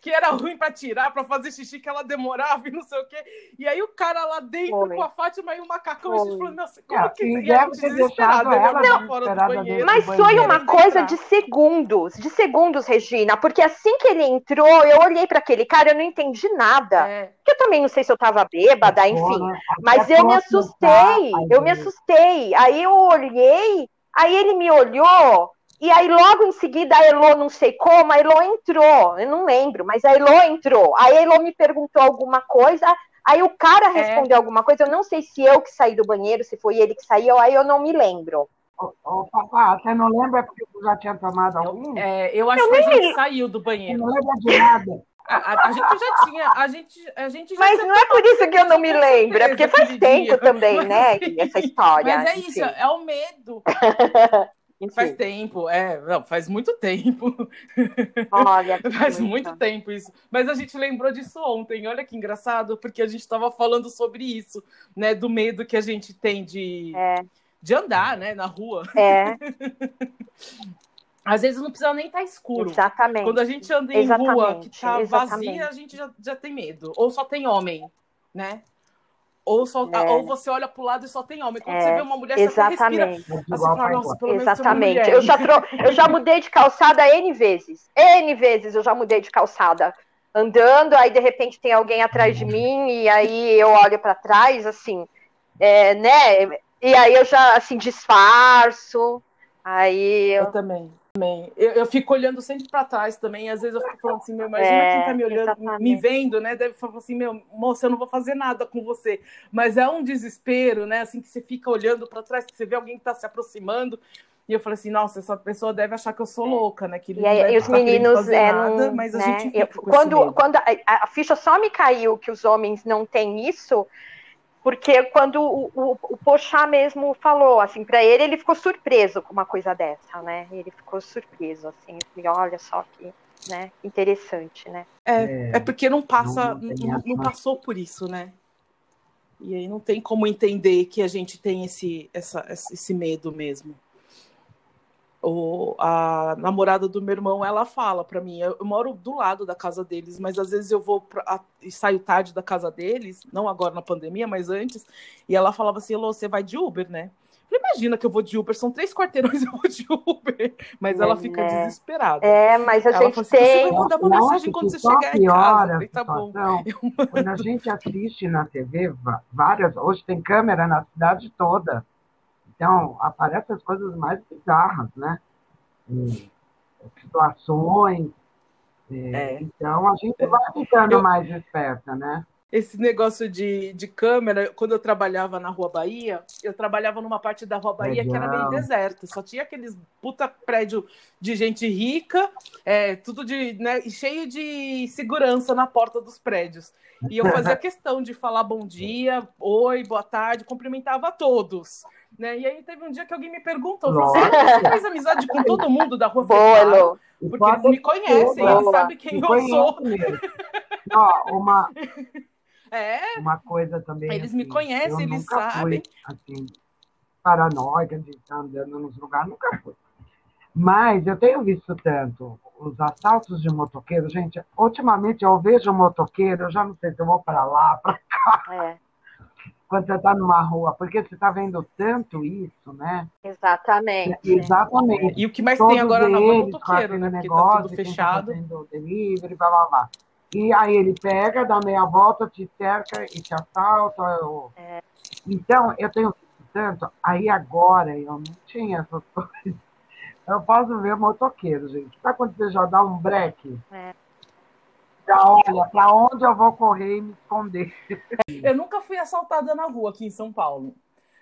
Que era ruim para tirar, para fazer xixi, que ela demorava e não sei o quê. E aí o cara lá dentro Foi. com a Fátima e o macacão, Foi. a gente falou, nossa, como é, que e ter deixado ela não, fora do banheiro. Mas foi uma coisa de segundos, de segundos, Regina, porque assim que ele entrou, eu olhei para aquele cara, eu não entendi nada. É. Eu também não sei se eu tava bêbada, enfim. Mas eu me assustei, eu me assustei. Aí eu olhei, aí ele me olhou, e aí, logo em seguida, a Elo, não sei como, a Elo entrou. Eu não lembro, mas a Elo entrou. Aí a Elo me perguntou alguma coisa. Aí o cara é. respondeu é. alguma coisa. Eu não sei se eu que saí do banheiro, se foi ele que saiu. Aí eu não me lembro. Ô, ô papá, você não lembra porque você já tinha tomado algum? É, eu acho eu que a gente saiu do banheiro. Não lembra de nada. A, a, a, gente já tinha, a gente, a gente já Mas não é por isso que eu não me lembro, é porque faz tempo dia. também, mas, né? Essa história. Mas é isso, é o medo. *laughs* Enfim. Faz tempo, é, não, faz muito tempo. Olha, *laughs* faz muito tempo isso. Mas a gente lembrou disso ontem. Olha que engraçado, porque a gente estava falando sobre isso, né? Do medo que a gente tem de, é. de andar, né, na rua. É. *laughs* Às vezes não precisa nem estar tá escuro. Exatamente. Quando a gente anda em Exatamente. rua que tá Exatamente. vazia, a gente já, já tem medo. Ou só tem homem, né? Ou, só, é. ou você olha para o lado e só tem homem. Quando é. você vê uma mulher, Exatamente. você respira. Assim, Exatamente. Eu já, tro... eu já mudei de calçada N vezes. N vezes eu já mudei de calçada. Andando, aí de repente tem alguém atrás de mim, e aí eu olho para trás, assim, é, né? E aí eu já, assim, disfarço. Aí eu... eu também. Também. Eu, eu, fico olhando sempre para trás também. Às vezes eu fico falando assim, meu, imagina é, quem tá me olhando, exatamente. me vendo, né? Deve falar assim, meu, moça, eu não vou fazer nada com você. Mas é um desespero, né? Assim que você fica olhando para trás, que você vê alguém que tá se aproximando. E eu falei assim, nossa, essa pessoa deve achar que eu sou é. louca, né? Que e, aí, e os meninos é, nada, mas a né? gente quando, quando a, a, ficha só me caiu que os homens não têm isso, porque quando o, o, o Pochá mesmo falou, assim, para ele, ele ficou surpreso com uma coisa dessa, né? Ele ficou surpreso, assim, falei, olha só que, né, interessante, né? É, é, é porque não passa, não, não, não, passou por isso, né? E aí não tem como entender que a gente tem esse, essa, esse medo mesmo o, a namorada do meu irmão, ela fala para mim, eu, eu, moro do lado da casa deles, mas às vezes eu vou pra, a, e saio tarde da casa deles, não agora na pandemia, mas antes, e ela falava assim, Elô, você vai de Uber, né? Eu imagina que eu vou de Uber, são três quarteirões *laughs* eu vou de Uber, mas é, ela fica é. desesperada. É, mas a ela gente assim, tem... Você vai mandar uma mensagem quando você chegar em casa. Falei, tá bom. Quando a gente assiste na TV, várias, hoje tem câmera na cidade toda, então, aparecem as coisas mais bizarras, né? E, situações. É. Então, a gente vai ficando eu, mais esperta, né? Esse negócio de, de câmera, quando eu trabalhava na Rua Bahia, eu trabalhava numa parte da Rua Bahia Legal. que era meio deserta, só tinha aqueles puta prédio de gente rica, é, tudo de, né, cheio de segurança na porta dos prédios. E eu fazia *laughs* questão de falar bom dia, oi, boa tarde, cumprimentava a todos. Né? E aí teve um dia que alguém me perguntou: você, você faz amizade com todo mundo da rua Boa, Porque eles me conhecem, eles sabem quem eu sou. Ó, uma, é, uma coisa também. Eles assim, me conhecem, eles sabem. Fui, assim, paranoica de estar andando nos lugares, nunca fui. Mas eu tenho visto tanto os assaltos de motoqueiro, gente. Ultimamente eu vejo motoqueiro, eu já não sei se eu vou para lá, para cá. É quando você está numa rua, porque você está vendo tanto isso, né? Exatamente. Exatamente. E o que mais Todos tem agora na rua é motoqueiro, né? Porque negócio, tá tudo fechado. Delivery, blá, blá, blá. E aí ele pega, dá meia volta, te cerca e te assalta. Eu... É. Então, eu tenho tanto, aí agora eu não tinha essas *laughs* coisas. Eu posso ver motoqueiro, gente. Sabe quando você já dá um break? É já olha para onde eu vou correr e me esconder. Eu nunca fui assaltada na rua aqui em São Paulo.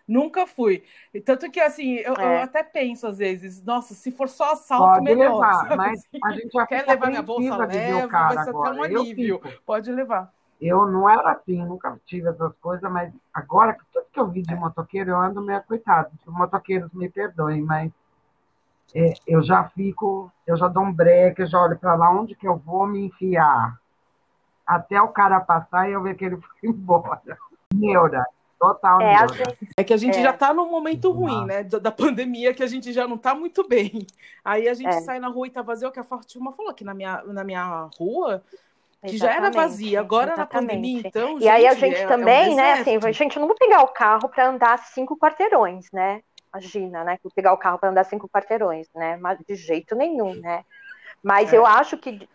Nunca fui. Tanto que, assim, eu, é. eu, até penso às vezes, nossa, se for só assalto, Pode melhor. Levar, *laughs* mas a gente já Quer levar minha bolsa? Leva, vai ser até um alívio. Pode levar. Eu não era assim, nunca tive essas coisas, mas agora, tudo que eu vi de motoqueiro, eu ando meio coitado. Os motoqueiros me perdoem, mas é, eu já fico, eu já dou um break, eu já olho para lá onde que eu vou me enfiar. Até o cara passar e eu ver que ele *laughs* foi embora. Neura, Total, É, a gente, É que a gente É. já tá num momento ruim, né? Da da pandemia, que a gente já não tá muito bem. Aí a gente É. sai na rua e tá vazio, é o que a Fátima falou, que na minha, na minha rua, que já era exatamente, vazia. Agora na exatamente. pandemia, então, E aí a gente, gente é- é um também, né, assim, deserto. gente, eu não vou pegar o carro para andar cinco quarteirões, né? Imagina, né? Vou pegar o carro para andar cinco quarteirões, né? Mas de jeito nenhum, né? Mas É. eu acho que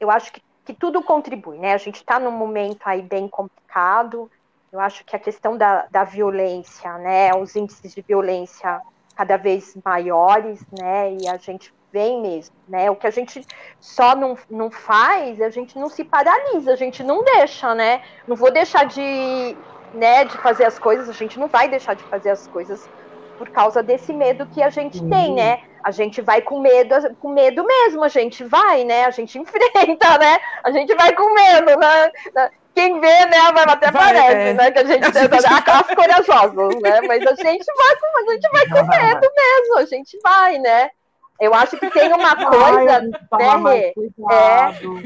eu acho que, que tudo contribui, né? A gente está num momento aí bem complicado. Eu acho que a questão da, da violência, né? Os índices de violência cada vez maiores, né? E a gente vem mesmo, né? O que a gente só não, não faz, a gente não se paralisa, a gente não deixa, né? Não vou deixar de, né, de fazer as coisas, a gente não vai deixar de fazer as coisas por causa desse medo que a gente Sim. tem, né? A gente vai com medo, com medo mesmo, a gente vai, né? A gente enfrenta, né? A gente vai com medo, né? Quem vê, né, até Vai, parece, é. né? Que a gente, A gente aquelas corajosas, né? Mas a gente vai com, a gente vai com medo mesmo, a gente vai, né? Eu acho que tem uma Ai, coisa, gente toma né, Rê? cuidado.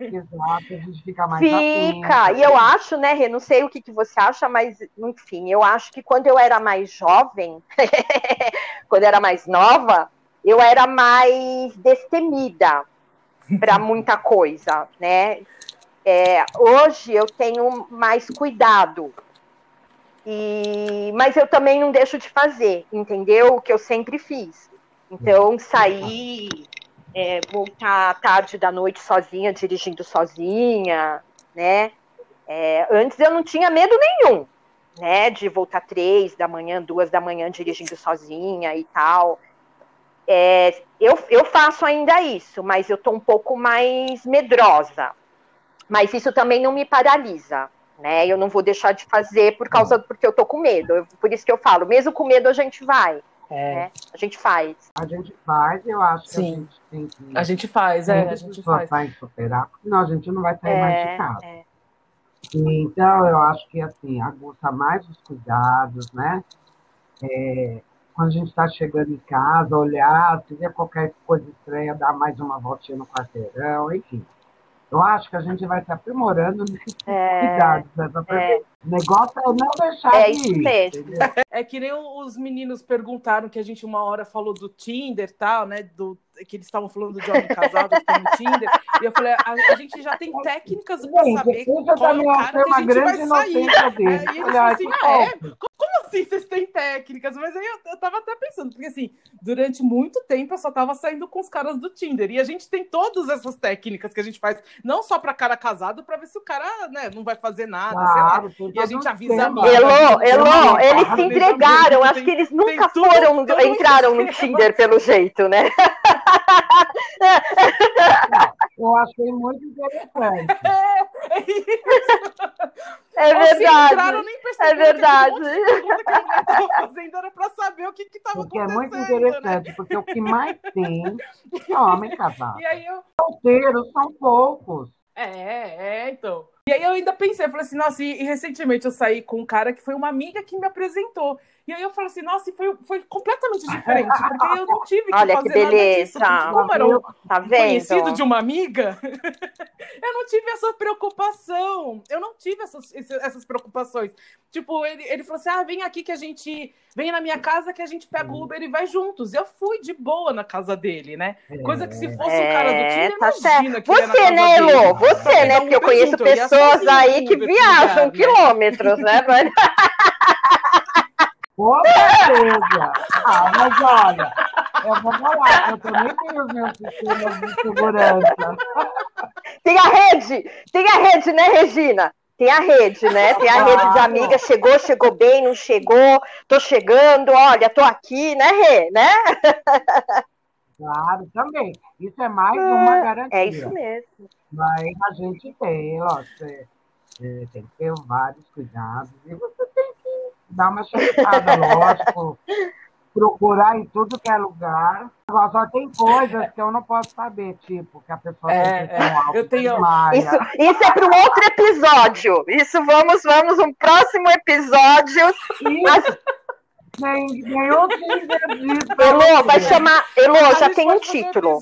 Exato, a gente fica mais Fica, e eu acho, né, Rê, não sei o que, que você acha, mas enfim, eu acho que quando eu era mais jovem, *laughs* quando eu era mais nova, eu era mais destemida para muita coisa, né? É, hoje eu tenho mais cuidado. E, mas eu também não deixo de fazer, entendeu? O que eu sempre fiz. Então, sair, é, voltar tarde da noite sozinha, dirigindo sozinha, né? É, antes eu não tinha medo nenhum, né? De voltar três da manhã, duas da manhã dirigindo sozinha e tal. É, eu, eu faço ainda isso, mas eu tô um pouco mais medrosa. Mas isso também não me paralisa, né? Eu não vou deixar de fazer por causa porque eu tô com medo. Eu- por isso que eu falo, mesmo com medo a gente vai, É, né? A gente faz. A gente faz, eu acho que Sim. a gente tem que a gente faz, é, a gente faz. em superar, porque senão a gente não vai sair mais de É, casa. é. Então, eu acho que, assim, aguça mais os cuidados, né? É, quando a gente está chegando em casa, olhar, se vê qualquer coisa estranha, dar mais uma voltinha no quarteirão, enfim. Eu acho que a gente vai se aprimorando nesses É, cuidados. Né? é. O negócio é não deixar É de isso ir, mesmo. entendeu? É que nem os meninos perguntaram que a gente uma hora falou do Tinder e tal, né? Do, que eles estavam falando de homem casado que tem Tinder. E eu falei, a, a gente já tem técnicas pra saber Gente, qual é o cara que a uma gente vai grande sair. Aí eles Olha, falaram assim, ah, é? Assim vocês têm técnicas? Mas aí eu, eu tava até pensando, porque assim, durante muito tempo eu só tava saindo com os caras do Tinder. E a gente tem todas essas técnicas que a gente faz, não só pra cara casado, pra ver se o cara né, não vai fazer nada, sei lá. Claro, E a gente avisa amiga. Elô, Elô, eles se entregaram. Acho tem- que eles nunca tudo- foram, todo um entraram no. Tinder pelo jeito, né? Eu achei muito interessante. *laughs* É Ou se entraram, verdade. nem perceberam É verdade. Que pergunta que a mulher fazendo era pra saber o que que tava Porque é acontecendo, muito né? interessante, porque o que mais tem é homem casado. E aí eu, Solteiros são poucos. É, é, então. E aí eu ainda pensei, eu falei assim, nossa, e, e recentemente eu saí com um cara que foi uma amiga que me apresentou. E aí eu falei assim, nossa, e foi, foi completamente diferente, porque eu não tive que Olha fazer que nada disso. beleza. Como era um Tá conhecido vendo? de uma amiga, *laughs* eu não tive essa preocupação. Eu não tive essas, essas preocupações. Tipo, ele, ele falou assim: ah, vem aqui que a gente. Vem na minha casa que a gente pega o Uber e vai juntos. Eu fui de boa na casa dele, né? Coisa que se fosse o cara do É, Tinder, tá imagina que ia na Você, casa né. Elô? Você, Pegar né? Porque eu conheço junto, pessoas aí que viajam né? quilômetros, né? Com certeza. Ah, mas olha, eu vou falar, eu também tenho os meus sistemas de segurança. Tem a rede, tem a rede, né, Regina? Tem a rede, né? Tem a rede de amigas, chegou, chegou bem, não chegou, tô chegando, olha, tô aqui, né, Rê? Né? Claro, também. Isso é mais uma garantia. É isso mesmo. Mas a gente tem, lógico, você, é, tem que ter vários cuidados. E você tem dar uma checada, *laughs* lógico. Procurar em tudo que é lugar. Agora, só tem coisas que eu não posso saber, tipo, que a pessoa É, tem pressão alta, eu tenho-. Isso, isso é para um outro episódio. Isso vamos, vamos, um próximo episódio. Isso, Disso. Elô, vai chamar. Elô, já tem um título.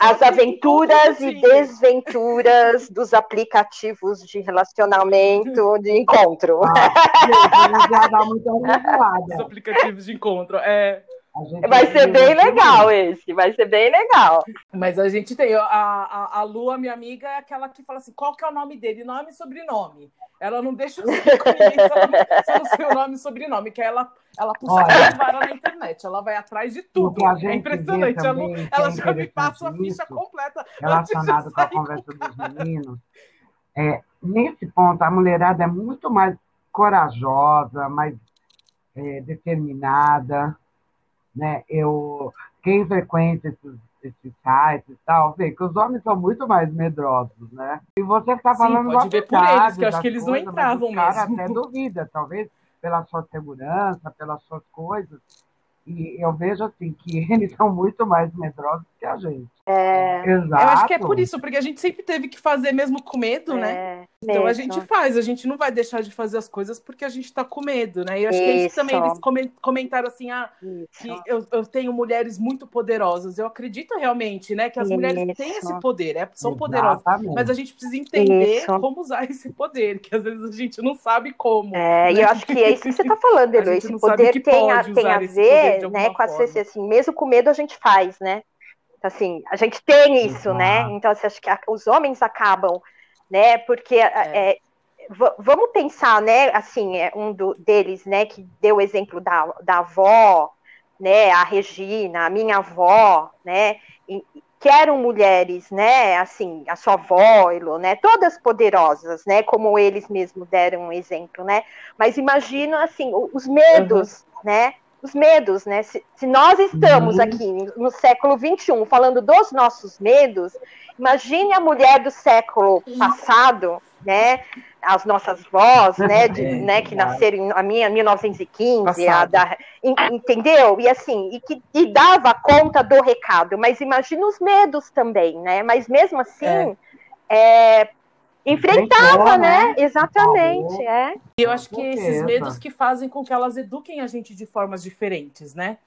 As aventuras e desventuras dos aplicativos de relacionamento de encontro. Ah, já dá muita *laughs* Os aplicativos de encontro. É. Vai ser bem legal esse, vai ser bem legal. Mas a gente tem, a, a, a Lu, a minha amiga, é aquela que fala assim, qual que é o nome dele? Nome e sobrenome. Ela não deixa eu seguir com ninguém se eu não sei o nome e sobrenome, que ela, ela puxa Olha, a vara na internet, ela vai atrás de tudo. É impressionante. Ela, ela já me passa a ficha completa. Relacionado com a conversa dos meninos. É, nesse ponto, a mulherada é muito mais corajosa, mais é, determinada né? Eu, quem frequenta esses, esses sites e tal, vê que os homens são muito mais medrosos, né? E você está falando Sim, pode ver por eles, que eu acho que eles coisas, não entravam mesmo. cara até duvida, talvez pela sua segurança, pelas suas coisas. E eu vejo assim que *laughs* eles são muito mais medrosos que a gente. É... Exato. Eu acho que é por isso, porque a gente sempre teve que fazer mesmo com medo, né? é, né? Então a gente faz, a gente não vai deixar de fazer as coisas porque a gente tá com medo, né? E eu acho isso. que é isso também eles comentaram assim: ah, que eu, eu tenho mulheres muito poderosas. Eu acredito realmente, né? Que as isso. mulheres têm esse poder, é, são Exatamente. poderosas. Mas a gente precisa entender isso. como usar esse poder, que às vezes a gente não sabe como. É, né? e eu acho que é isso que você tá falando, *laughs* Elo. Esse poder tem a, tem a ver, né? Com a, assim, mesmo com medo a gente faz, né? Assim, a gente tem isso, uhum. né? Então, assim, acho que os homens acabam, né? Porque é. É, vamos pensar, né? Assim, é um do, deles, né? Que deu o exemplo da, da avó, né? A Regina, a minha avó, né? E, que eram mulheres, né? Assim, a sua avó, né? Todas poderosas, né? Como eles mesmos deram um exemplo, né? Mas imagina, assim, os medos, uhum. né? Os medos, né? Se, se nós estamos uhum. aqui no século XXI falando dos nossos medos, imagine a mulher do século passado, né? As nossas vós, né, *laughs* de, é, né, que nasceram a minha 1915, a da, entendeu? E assim, e que e dava conta do recado, mas imagina os medos também, né? Mas mesmo assim, é. É, Enfrentava, né? né? Exatamente, é. E eu acho que esses medos que fazem com que elas eduquem a gente de formas diferentes, né?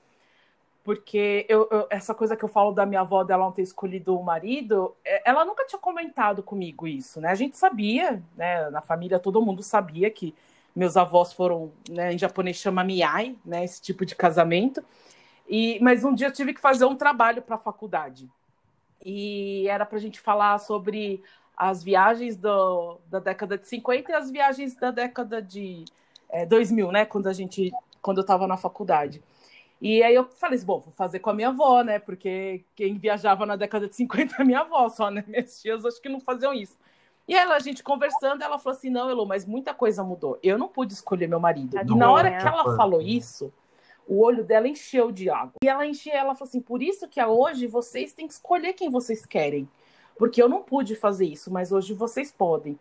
Porque eu, eu, essa coisa que eu falo da minha avó dela não ter escolhido o marido, é, ela nunca tinha comentado comigo isso, né? A gente sabia, né? Na família todo mundo sabia que meus avós foram, né, em japonês chama miai, né? Esse tipo de casamento. E, mas um dia eu tive que fazer um trabalho para a faculdade. E era para a gente falar sobre as viagens do, da década de 50 e as viagens da década de é, 2000, né? Quando a gente, quando eu estava na faculdade. E aí eu falei assim, bom, vou fazer com a minha avó, né? Porque quem viajava na década de 50 é a minha avó só, né? *laughs* Minhas tias acho que não faziam isso. E ela, a gente conversando, ela falou assim, não, Elo, mas muita coisa mudou. Eu não pude escolher meu marido. e na hora que ela falou isso, o olho dela encheu de água. E ela encheu, ela falou assim, por isso que hoje vocês têm que escolher quem vocês querem porque eu não pude fazer isso, mas hoje vocês podem.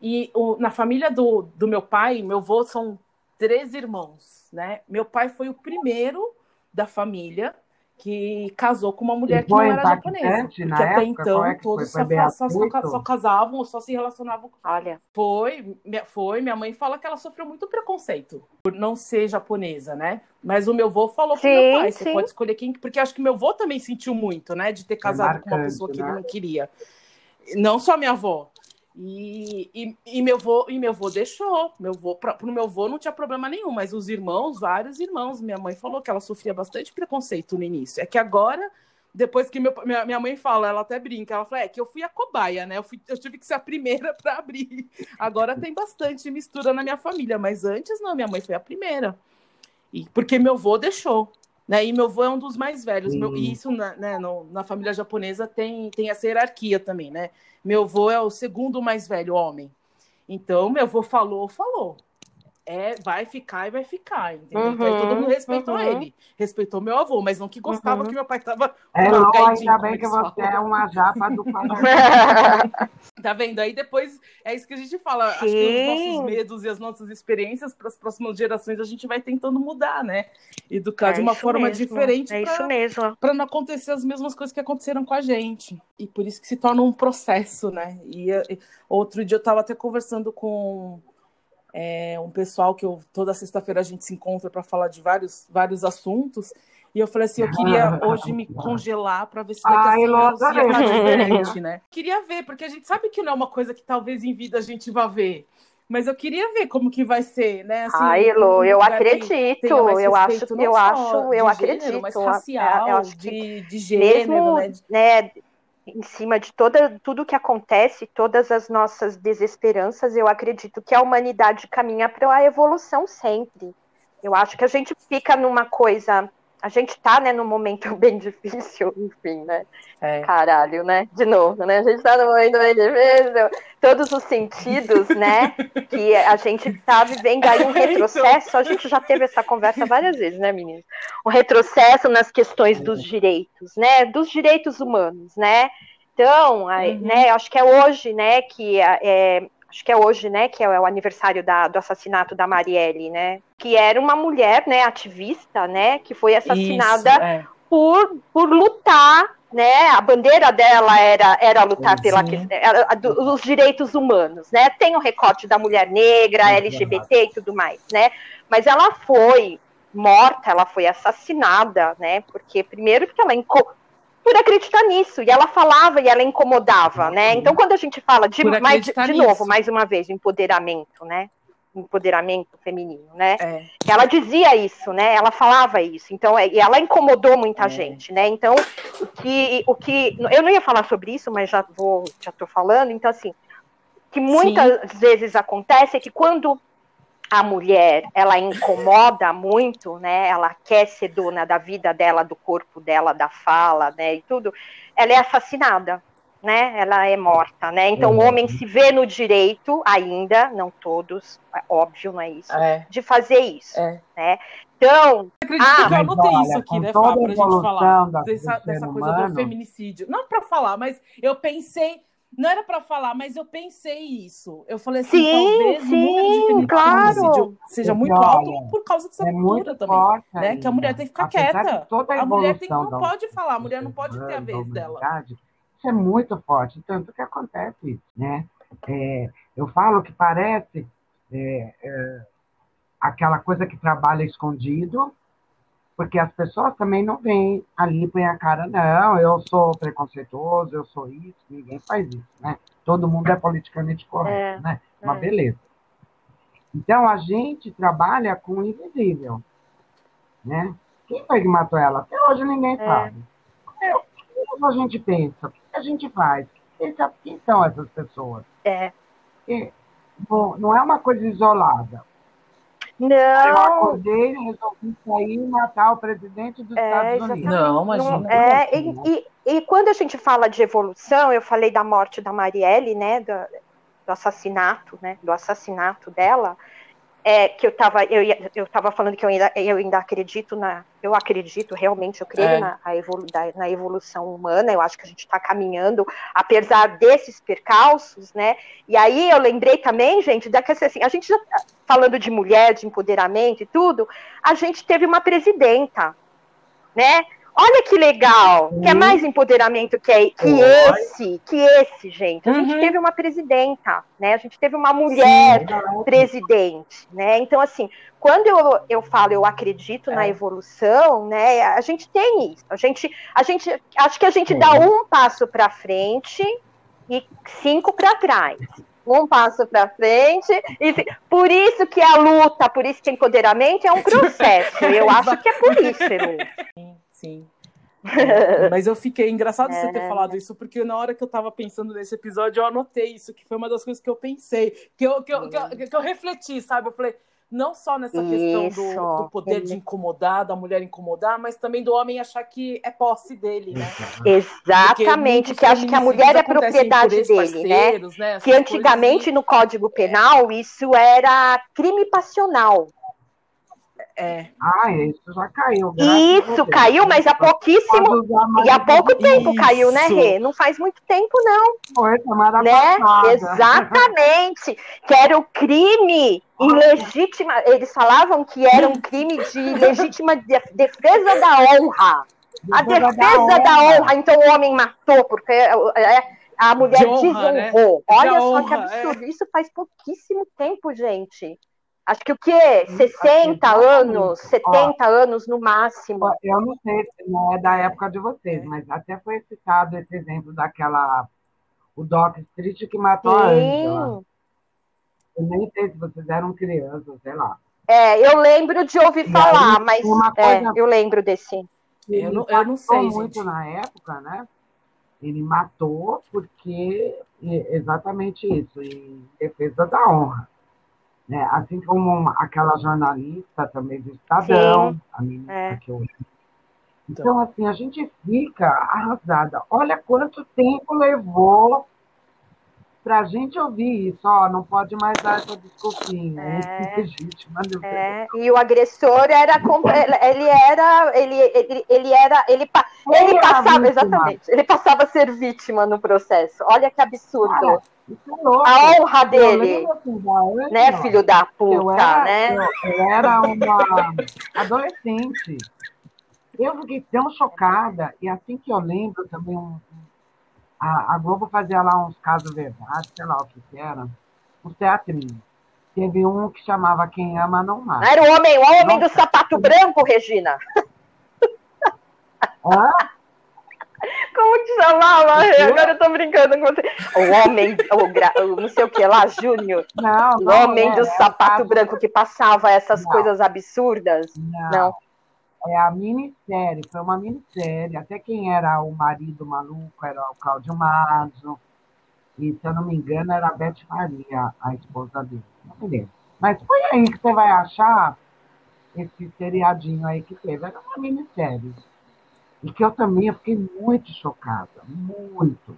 E o, na família do, do meu pai, meu avô são três irmãos, né? Meu pai foi o primeiro da família que casou com uma mulher que não era japonesa. Porque até época, então é todos só, só, só, só, casavam ou só se relacionavam com. Olha. Foi, foi. Minha mãe fala que ela sofreu muito preconceito por não ser japonesa, né? Mas o meu avô falou sim, pro meu pai: sim. você pode escolher quem. Porque acho que meu avô também sentiu muito, né? De ter casado é marcante, com uma pessoa que né? ele não queria. Não só minha avó. E, e, e, meu vô, e meu vô deixou. Meu vô, pra, pro meu vô não tinha problema nenhum, mas os irmãos, vários irmãos, minha mãe falou que ela sofria bastante preconceito no início. É que agora, depois que meu, minha, minha mãe fala, ela até brinca, ela fala, é que eu fui a cobaia, né? Eu, fui, eu tive que ser a primeira *laughs* para abrir. Agora tem bastante mistura na minha família, mas antes não, minha mãe foi a primeira. E, porque meu vô deixou. Né? E meu avô é um dos mais velhos. Meu, e isso na, né, no, na família japonesa tem, tem essa hierarquia também, né? Meu avô é o segundo mais velho homem. Então, meu avô falou, falou é, vai ficar e vai ficar, entendeu? Uhum, então, todo mundo respeitou uhum. ele, respeitou meu avô, mas não que gostava uhum. que meu pai tava. É, não, ainda bem que você é uma japa do *laughs* Tá vendo? Aí depois é isso que a gente fala. Sim. Acho que os nossos medos e as nossas experiências para as próximas gerações a gente vai tentando mudar, né? Educar é de uma forma mesmo. diferente. É pra, isso mesmo. Para não acontecer as mesmas coisas que aconteceram com a gente. E por isso que se torna um processo, né? E, e outro dia eu estava até conversando com é, um pessoal que eu, toda sexta-feira a gente se encontra para falar de vários, vários assuntos. E eu falei assim, eu queria *laughs* hoje me congelar para ver se daqui Ai, a estar diferente, *laughs* né? Queria ver, porque a gente sabe que não é uma coisa que talvez em vida a gente vá ver. Mas eu queria ver como que vai ser, né? Assim, Ai, Lô, eu acredito. Eu acho, eu acho, eu acredito. mas É, racial, eu acho que de, de gênero, mesmo, né? Né, em cima de toda, tudo que acontece, todas as nossas desesperanças, eu acredito que a humanidade caminha para a evolução sempre. Eu acho que a gente fica numa coisa, a gente está, né, num momento *laughs* bem difícil, enfim, né? É. Caralho, né? De novo, né? A gente tá num momento bem difícil. Todos os sentidos, né? *laughs* Que a gente tá vivendo aí um retrocesso. A gente já teve essa conversa várias vezes, né, meninas? Um retrocesso nas questões dos direitos, né? Dos direitos humanos, né? Então, Uhum. né? Acho que é hoje, né? Que é, acho que é hoje, né? Que é o aniversário da- do assassinato da Marielle, né? Que era uma mulher, né? Ativista, né? Que foi assassinada Isso, é. por, por lutar, né? A bandeira dela era, era lutar pela Sim. questão, era a do- os direitos humanos, né? Tem o recorte da mulher negra, LGBT e tudo mais, né? Mas ela foi morta, ela foi assassinada, né? Porque primeiro porque ela inco- por acreditar nisso, e ela falava e ela incomodava, né? Então quando a gente fala de mais de, novo, mais uma vez, empoderamento, né? Empoderamento feminino, né? É. ela dizia isso, né? Ela falava isso. Então, é- e ela incomodou muita É. gente, né? Então, o que, o que eu não ia falar sobre isso, mas já vou, já tô falando. Então, assim, que muitas vezes acontece é que quando a mulher ela incomoda muito, né? Ela quer ser dona da vida dela, do corpo dela, da fala, né? E tudo, ela é assassinada. Né, ela é morta, né? Então o Uhum. homem se vê no direito ainda, não todos, é óbvio, não é isso, É. de fazer isso, É. né? Então, Acredito Ah, que eu anotei olha, isso aqui, né, Fábio, pra gente falar dessa, dessa coisa humano. do feminicídio. Não pra falar, mas eu pensei, não era pra falar, mas eu pensei isso. Eu falei assim, Sim, talvez o número de sim, claro. seja muito alto olha, por causa dessa É cultura também. forte né, que a mulher tem que ficar quieta. toda A mulher tem, não pode falar, a mulher não pode ter a vez dela. Isso é muito forte, tanto que acontece isso, né? É, eu falo que parece é, é, aquela coisa que trabalha escondido, porque as pessoas também não vêm ali põem a cara, não, eu sou preconceituoso, eu sou isso, ninguém faz isso, né? Todo mundo é politicamente correto, É, né? Uma é. beleza. Então a gente trabalha com o invisível, né? Quem foi que matou ela? Até hoje ninguém É. sabe. É, O que a gente pensa? O que a gente faz? Quem, sabe quem são essas pessoas? É. Porque não, não é uma coisa isolada. Eu Não, acordei e resolvi sair e matar o presidente dos É, Estados Unidos. Não, não imagina. é. assim, né? E, e- e quando a gente fala de evolução, eu falei da morte da Marielle, né? Do, do assassinato, né? Do assassinato dela. É, que eu estava eu, eu tava falando que eu ainda, eu ainda acredito na. Eu acredito, realmente, eu creio É. na, evolu, da- na evolução humana, eu acho que a gente está caminhando, apesar desses percalços, né? E aí eu lembrei também, gente, da que assim, a gente já tá falando de mulher, de empoderamento e tudo, a gente teve uma presidenta, né? Olha que legal, que é Uhum. mais empoderamento que, é, que Foi. esse, que esse, gente. A gente Uhum. teve uma presidenta, né? A gente teve uma mulher presidente, né? Então, assim, quando eu, eu falo eu acredito na É. evolução, né? A gente tem isso. A gente, a gente acho que a gente dá um passo para frente e cinco para trás. Um passo para frente e por isso que a luta, por isso que empoderamento é um *laughs* processo. Eu acho que é por isso, Elu. Sim. É, *laughs* Mas eu fiquei engraçado você ter É. falado isso, porque na hora que eu tava pensando nesse episódio, eu anotei isso, que foi uma das coisas que eu pensei, que eu, que eu, que eu, que eu refleti, sabe? Eu falei, não só nessa questão do, do poder de incomodar, da mulher incomodar, mas também do homem achar que é posse dele, né? *laughs* Exatamente, que acho que a mulher é propriedade dele, né? né? Que antigamente no Código Penal isso era crime passional. É, Ah, isso já caiu. Isso caiu, mas há pouquíssimo e há pouco tempo Isso. caiu, né, Rê? Não faz muito tempo, não, Foi semana né? passada. Exatamente. Que era o crime ilegítima. Eles falavam que era um crime de legítima de- defesa da honra. A defesa da honra. Então o homem matou, porque é, a mulher De honra, né? desonrou. De Olha só honra, que absurdo. Isso faz pouquíssimo tempo, gente. Acho que o quê? Sim, 60 exatamente. anos, 70 anos no máximo. Eu não sei, não é da época de vocês, mas até foi citado esse exemplo daquela. O Doc Street que matou a Angela. Sim. Eu nem sei se vocês eram crianças, sei lá. É, eu lembro de ouvir E falar, aí, mas é, eu lembro desse. Eu não- eu não sei, muito gente. na época, né? Ele matou porque exatamente isso, em defesa da honra. Né? Assim como aquela jornalista também do Estadão, a menina é. que eu Então, assim, a gente fica arrasada. Olha quanto tempo levou para a gente ouvir isso. Ó, não pode mais dar essa desculpinha. É. Legítima. *laughs* meu Deus. É, e o agressor era ele era ele, ele, ele era ele, ele era passava exatamente ele passava a ser vítima no processo olha que absurdo é a honra dele né filho da puta era, né eu, eu era uma adolescente. Eu fiquei tão chocada, e assim que eu lembro também, um- a, a Globo fazia lá uns casos verdade, sei lá o que que era, uns teatrinhos. Teve um que chamava Quem Ama Não Mata. era o homem o homem do Nossa. sapato branco Regina Hã? como que chamava O agora eu tô brincando com você o homem o, gra- o não sei o que lá Júnior Não, o não homem é, do é o sapato caso- branco que passava essas Não. coisas absurdas Não. Não. É a minissérie, foi uma minissérie. Até quem era o marido maluco era o Cláudio Mazo. E, se eu não me engano, era a Beth Maria, a esposa dele. Mas foi aí que você vai achar esse seriadinho aí que teve. Era uma minissérie. E que eu também fiquei muito chocada, muito,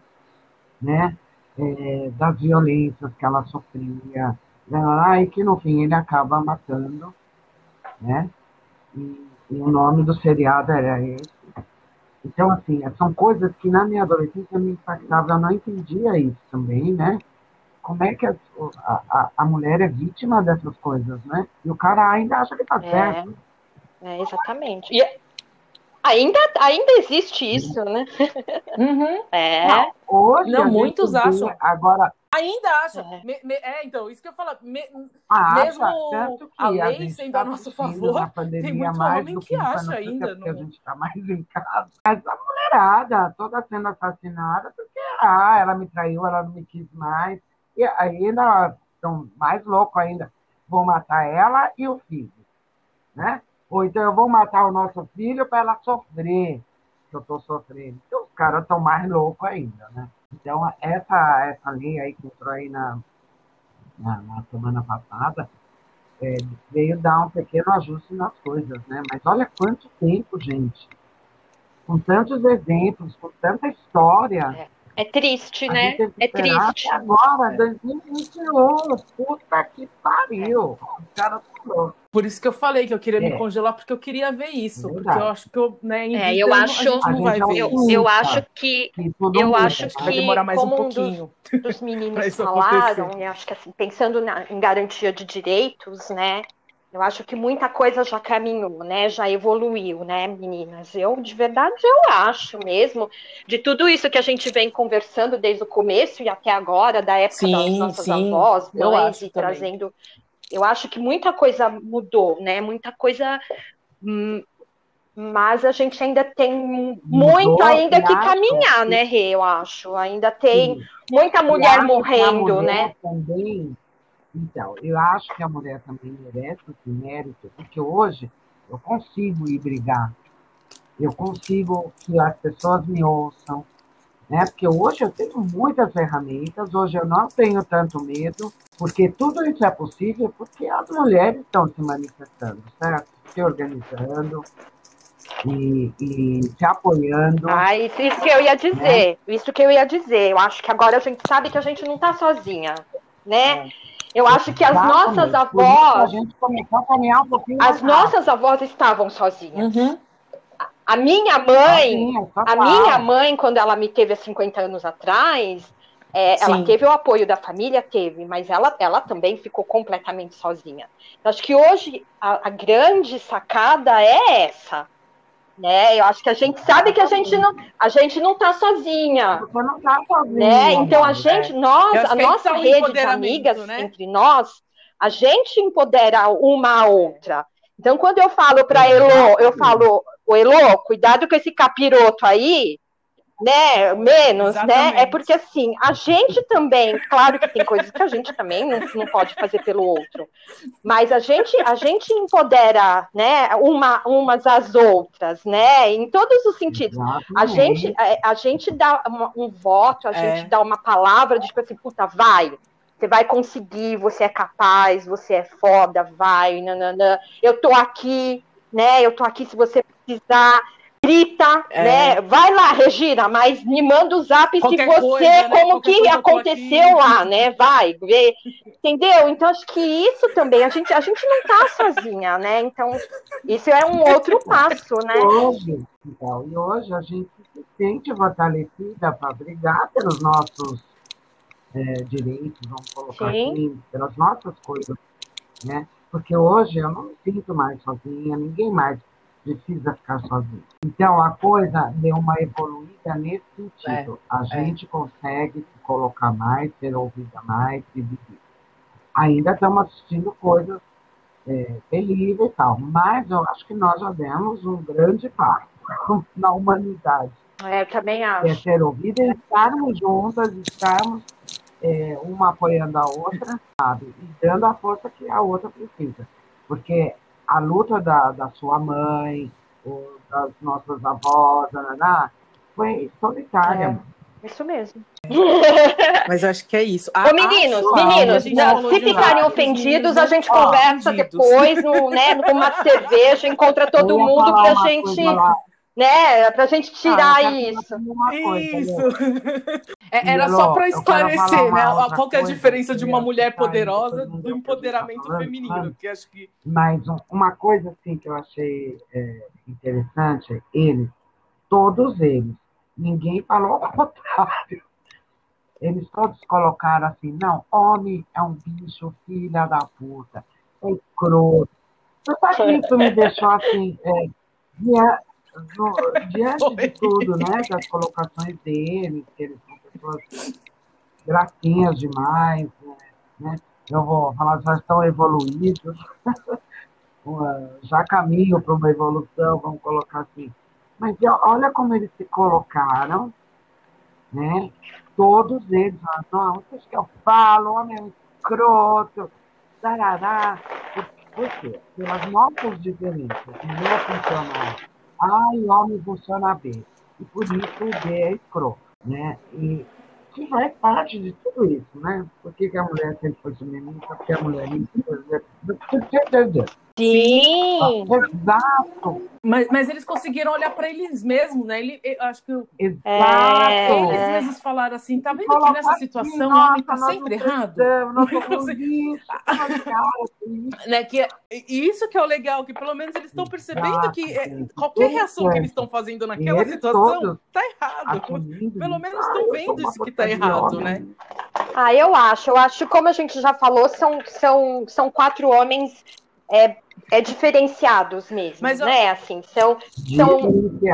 né? É, das violências que ela sofria. Ah, e que no fim ele acaba matando, né? E, e o nome do seriado era esse. Então, assim, são coisas que na minha adolescência me impactavam, eu não entendia isso também, né? Como é que a, a, a mulher é vítima dessas coisas, né? E o cara ainda acha que tá É. certo. É, exatamente. E ainda, ainda existe isso, né? Uhum. *laughs* É. Não, hoje Não, a muitos vê, acham. Agora, Ainda acha. É. Me- me- é, então, isso que eu falo. me- acha, Mesmo que a lei gente sendo tá a nosso favor, tem muito mais homem do que nunca, acha é ainda, porque a não- gente está mais em casa. Mas a mulherada toda sendo assassinada porque ah, ela me traiu, ela não me quis mais. E ainda estão mais loucos ainda. Vou matar ela e o filho. Né? Ou então eu vou matar o nosso filho para ela sofrer, que eu estou sofrendo. Então os caras estão mais loucos ainda, né? Então, essa, essa lei aí que entrou aí na, na, na semana passada é, veio dar um pequeno ajuste nas coisas, né? Mas olha quanto tempo, gente. Com tantos exemplos, com tanta história. É triste, a né? É triste. agora, 2021. Puta que pariu. Os caras estão loucos. Por isso que eu falei que eu queria me É. congelar, porque eu queria ver isso. É porque eu acho que eu, né, em É, eu acho- a gente não vai ver Eu, isso. eu acho que Eu acho? Vai que- demorar mais um como um dos- pouquinho. dos meninos falaram, acontecer. e acho que assim, pensando na- em garantia de direitos, né? Eu acho que muita coisa já caminhou, né? Já evoluiu, né, meninas? Eu, de verdade, eu acho mesmo, de tudo isso que a gente vem conversando desde o começo e até agora, da época das Sim, nossas sim, avós, eu mães, e também. trazendo. Eu acho que muita coisa mudou, né? Muita coisa. hum, Mas a gente ainda tem muito Mudou, ainda e que caminhar, né, Rê? Eu acho. Ainda tem Sim. muita mulher morrendo, mulher né? Também, então, eu acho que a mulher também merece esse mérito, porque hoje eu consigo ir brigar. Eu consigo que as pessoas me ouçam, né? Porque hoje eu tenho muitas ferramentas, hoje eu não tenho tanto medo, porque tudo isso é possível porque as mulheres estão se manifestando, certo? Se organizando e, e se apoiando. Ah, isso, isso que eu ia dizer. Isso que eu ia dizer. Eu acho que agora a gente sabe que a gente não tá sozinha, né? Eu acho que as Exatamente. nossas que A avós, gente começou a caminhar um pouquinho as nossas avós estavam sozinhas. Uhum. A minha mãe, Sozinha, a minha mãe, quando ela me teve há 50 anos atrás, é, ela teve o apoio da família, teve, mas ela, ela também ficou completamente sozinha. Eu acho que hoje a, a grande sacada é essa, né? Eu acho que a gente sabe que a gente não, a gente não tá sozinha. Você não tá sozinha. Né? Então a gente, nós, a nossa é um rede de amigas né? entre nós, a gente empodera uma a outra. Então quando eu falo para Elo, eu falo, o Elo, cuidado com esse capiroto aí, né? Menos, né? Exatamente. É porque assim, a gente também, claro que tem coisas que a gente também não, não pode fazer pelo outro, mas a gente, a gente empodera, né? Uma, umas às outras, né? Em todos os sentidos. A gente, a, a gente dá uma- um voto, a É. gente dá uma palavra de tipo assim, puta, vai. Você vai conseguir, você é capaz, você é foda, vai, nananã. Eu tô aqui, né? Eu tô aqui se você precisar. Grita, É. né? Vai lá, Regina, mas me manda o zap se Qualquer você, coisa, né? como Qualquer que aconteceu lá, né? Vai, vê. Entendeu? Então, acho que isso também, a gente, a gente não tá sozinha, né? Então, isso é um outro passo, né? Hoje, então, e hoje a gente se sente fortalecida para brigar pelos nossos é, direitos, vamos colocar Sim. assim, pelas nossas coisas, né? Porque hoje eu não me sinto mais sozinha, ninguém mais precisa ficar sozinho. Então a coisa deu uma evoluída nesse sentido. a gente consegue se colocar mais, ser ouvida mais, se viver. Ainda estamos assistindo coisas é, terríveis e tal, mas eu acho que nós já demos um grande passo *laughs* na humanidade É, eu também é acho. ser ouvida e estarmos juntas, estarmos é, uma apoiando a outra, sabe? E dando a força que a outra precisa. Porque a luta da, da sua mãe, ou das nossas avós, nananá, foi solitária. É. mano. Isso mesmo. *laughs* Mas acho que é isso. Ô, meninos, meninos, a gente não, falou se ficarem ofendidos, meninos, a gente ó, conversa ofendidos. depois, no, né, numa cerveja, encontra todo mundo pra gente, lá. Né, pra gente tirar Ah, quero isso. coisa, Isso. É, Era só para esclarecer, né? Qual que é a diferença de uma mulher poderosa do a empoderamento feminino, que acho que Mas um- uma coisa assim que eu achei é, interessante, eles, todos eles, ninguém falou o contrário. Eles todos colocaram assim, não, homem é um bicho, filha da puta, é escroto. Você sabe que isso me *laughs* deixou assim, é, dia- no- diante de tudo, né, das colocações deles, que eles são pessoas gracinhas demais, né, né? eu vou falar, já estão evoluídos, *laughs* já caminham para uma evolução, vamos colocar assim. Mas olha como eles se colocaram, né? Todos eles, ah, não, isso que eu falo, homem é um escroto, tarará. Por, por quê? Pelas nossas diferenças, não funciona A e homem funciona B. E por isso o B é escroto, né? E que faz parte de tudo isso, né? Por que, que a mulher sempre foi feminista? Porque a mulher é Sim, Exato, Mas, mas eles conseguiram olhar para eles mesmos, né? Ele, eu acho que exato. É. eles mesmos falaram assim: tá vendo que nessa assim, situação o homem tá sempre errado? isso. *laughs* *laughs* Né, que, é- e isso que é o legal, que pelo menos eles estão percebendo que é, qualquer reação que eles estão fazendo naquela situação todos tá errado. assumindo Pelo menos Ah, estão vendo isso que tá errado, homem. né? Ah, eu acho. Eu acho que, como a gente já falou, são, são, são quatro homens é, é diferenciados mesmo, Mas eu- né? Assim, são, São-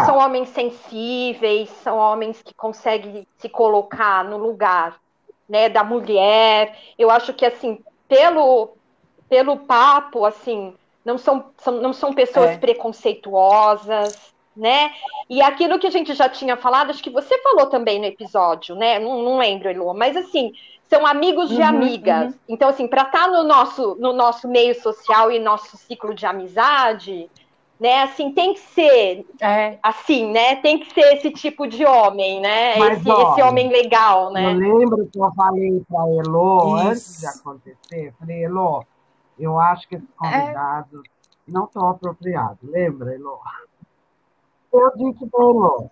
são homens sensíveis, são homens que conseguem se colocar no lugar, né, da mulher. Eu acho que assim, pelo pelo papo, assim, não são, são- não são pessoas É. preconceituosas, né? E aquilo que a gente já tinha falado, acho que você falou também no episódio, né? Não, não lembro, Elô, mas assim, são amigos de Uhum, amigas. Então, assim, para estar no nosso, no nosso meio social e nosso ciclo de amizade, né? Assim, tem que ser É. assim, né? Tem que ser esse tipo de homem, né? Mas, esse, olha, esse homem legal, Eu né? lembro que eu falei para Elô, Isso. antes de acontecer, falei, Elô, eu acho que esses convidados não estão apropriados. Lembra, Elô? Eu disse para Elô,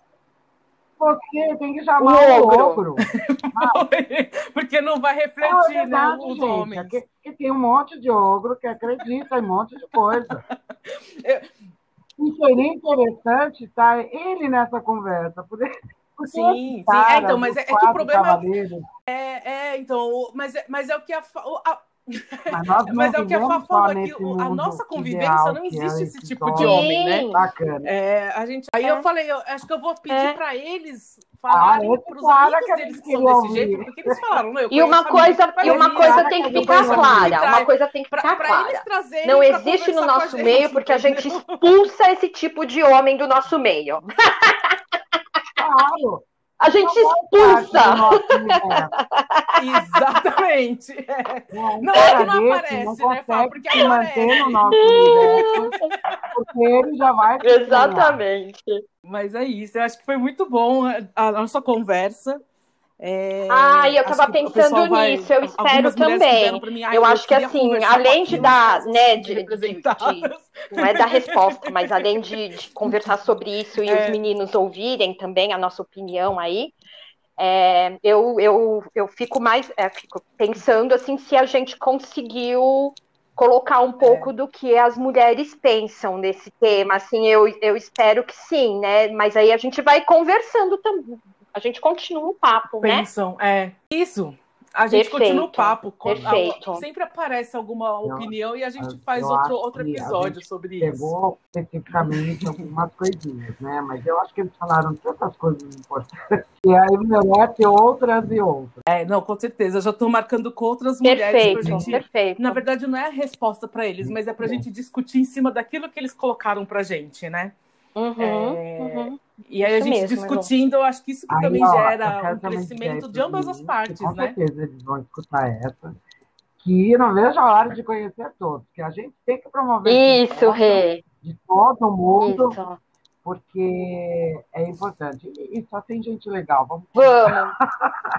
você tem que chamar O o ogro. *laughs* Porque não vai É refletir, né, verdade, os gente, homens. é que, que tem um monte de ogro que acredita em um monte de coisa. *laughs* Eu- E seria interessante estar ele nessa conversa. Porque, porque Sim, sim. É, então, mas é- é que o problema- cavaleiros, É, é, então, mas, é- mas é o que a, a- Mas, nós não Mas é o que a Fá é que a nossa convivência ideal, não é existe esse tipo de homem, né? Bacana. É, a gente... Aí É. eu falei, eu acho que eu vou pedir É. pra eles Ah, falarem esse pros cara amigos que deles que são desse ouvir. jeito, porque eles falaram, não, eu E uma coisa, e uma isso, coisa tem que ficar clara. Uma coisa tem que pra, ficar pra clara. eles trazerem Não pra existe no nosso gente, meio porque a gente entendeu? expulsa esse tipo de homem do nosso meio. Claro. A gente expulsa. *laughs* Exatamente. É. Não cara é que não aparece, não né, Fá? consegue Porque se manter aparece. no nosso universo, porque ele já vai... Exatamente. Mas é isso, eu acho que foi muito bom a nossa conversa. É, Ah, eu tava pessoal pensando vai- nisso, eu espero também. mim, "Ai, Eu acho que assim, além de dar, né, de- de- representadas. Não é da resposta, mas além de, de conversar sobre isso e É. os meninos ouvirem também a nossa opinião aí, é, eu, eu, eu fico mais é, fico pensando assim se a gente conseguiu colocar um pouco do que as mulheres pensam nesse tema. Assim, eu, eu espero que sim, né? Mas aí a gente vai conversando também. A gente continua o papo, né? Pensam, é. Isso. A gente Perfeito, continua o papo. perfeito. a- Sempre aparece alguma opinião e a gente faz outro, outro a episódio sobre isso. Pegou especificamente algumas coisinhas, né? Mas eu acho que eles falaram tantas coisas importantes que aí merece outras e outras. É, não, com certeza. Eu já tô marcando com outras mulheres pra Perfeito, gente. perfeito. Na verdade, não é a resposta pra eles, mas é pra gente discutir em cima daquilo que eles colocaram pra gente, né? Uhum, É, uhum. E aí a Isso gente mesmo, discutindo, eu acho que isso que Aí, também ó, gera um crescimento de ambas as partes, Com né? certeza eles vão escutar essa. Que não vejo a hora de conhecer todos, que a gente tem que promover Isso, Rê. de todo mundo, Isso. porque é importante. E, e só tem gente legal. Vamos Vamos,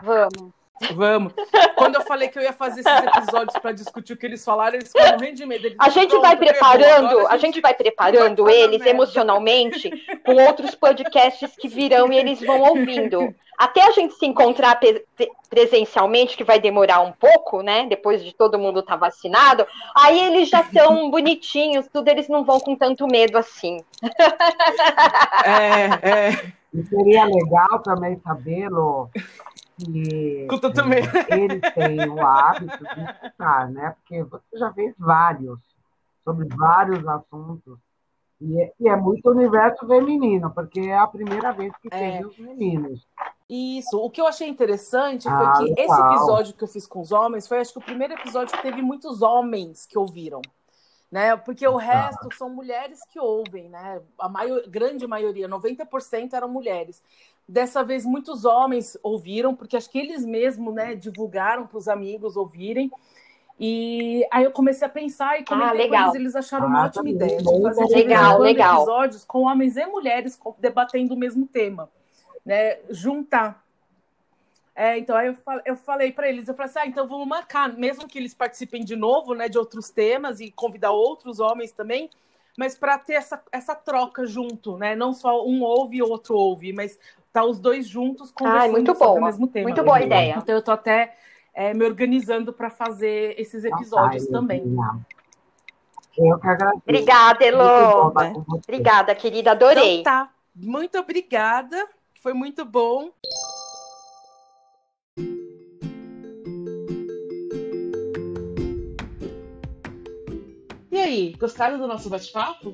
vamos. Vamos. Quando eu falei que eu ia fazer esses episódios pra discutir o que eles falaram, eles ficaram morrendo de medo. Eles A gente vai "Pronto, ferrou, preparando, a gente vai preparando vai eles merda." emocionalmente com outros podcasts que virão e eles vão ouvindo. Até a gente se encontrar presencialmente, que vai demorar um pouco, né? Depois de todo mundo estar vacinado, aí eles já estão *laughs* bonitinhos, tudo, eles não vão com tanto medo assim. É, é. E seria legal também sabê-lo que medo. eh, eles têm o hábito de escutar, né? Porque você já fez vários, sobre vários assuntos. E é, e é muito universo feminino, porque é a primeira vez que É. tem os meninos. Isso. O que eu achei interessante Ah, foi que esse legal. episódio que eu fiz com os homens foi, acho que, o primeiro episódio que teve muitos homens que ouviram. Né? Porque o resto são mulheres que ouvem, né? A maior, grande maioria, 90% eram mulheres. Dessa vez, muitos homens ouviram, porque acho que eles mesmos né, divulgaram para os amigos ouvirem. E aí eu comecei a pensar e comentei com legal. eles, eles acharam Ah, uma ótima tá ideia de fazer legal, legal. episódios com homens e mulheres debatendo o mesmo tema, né? Juntar. É, então aí eu falei, eu falei para eles, eu falei assim, ah, então vamos marcar, mesmo que eles participem de novo, né, de outros temas e convidar outros homens também, mas para ter essa, essa troca junto, né? Não só um ouve e o outro ouve, mas tá os dois juntos conversando Ai, muito sobre o boa. mesmo tema. Muito boa ideia. Então eu tô até é, me organizando para fazer esses episódios tá, também. Eu que agradeço. Obrigada, Muito bom Elô. Obrigada, querida, adorei. Então tá. Muito obrigada. Foi muito bom. E aí, gostaram do nosso bate-papo?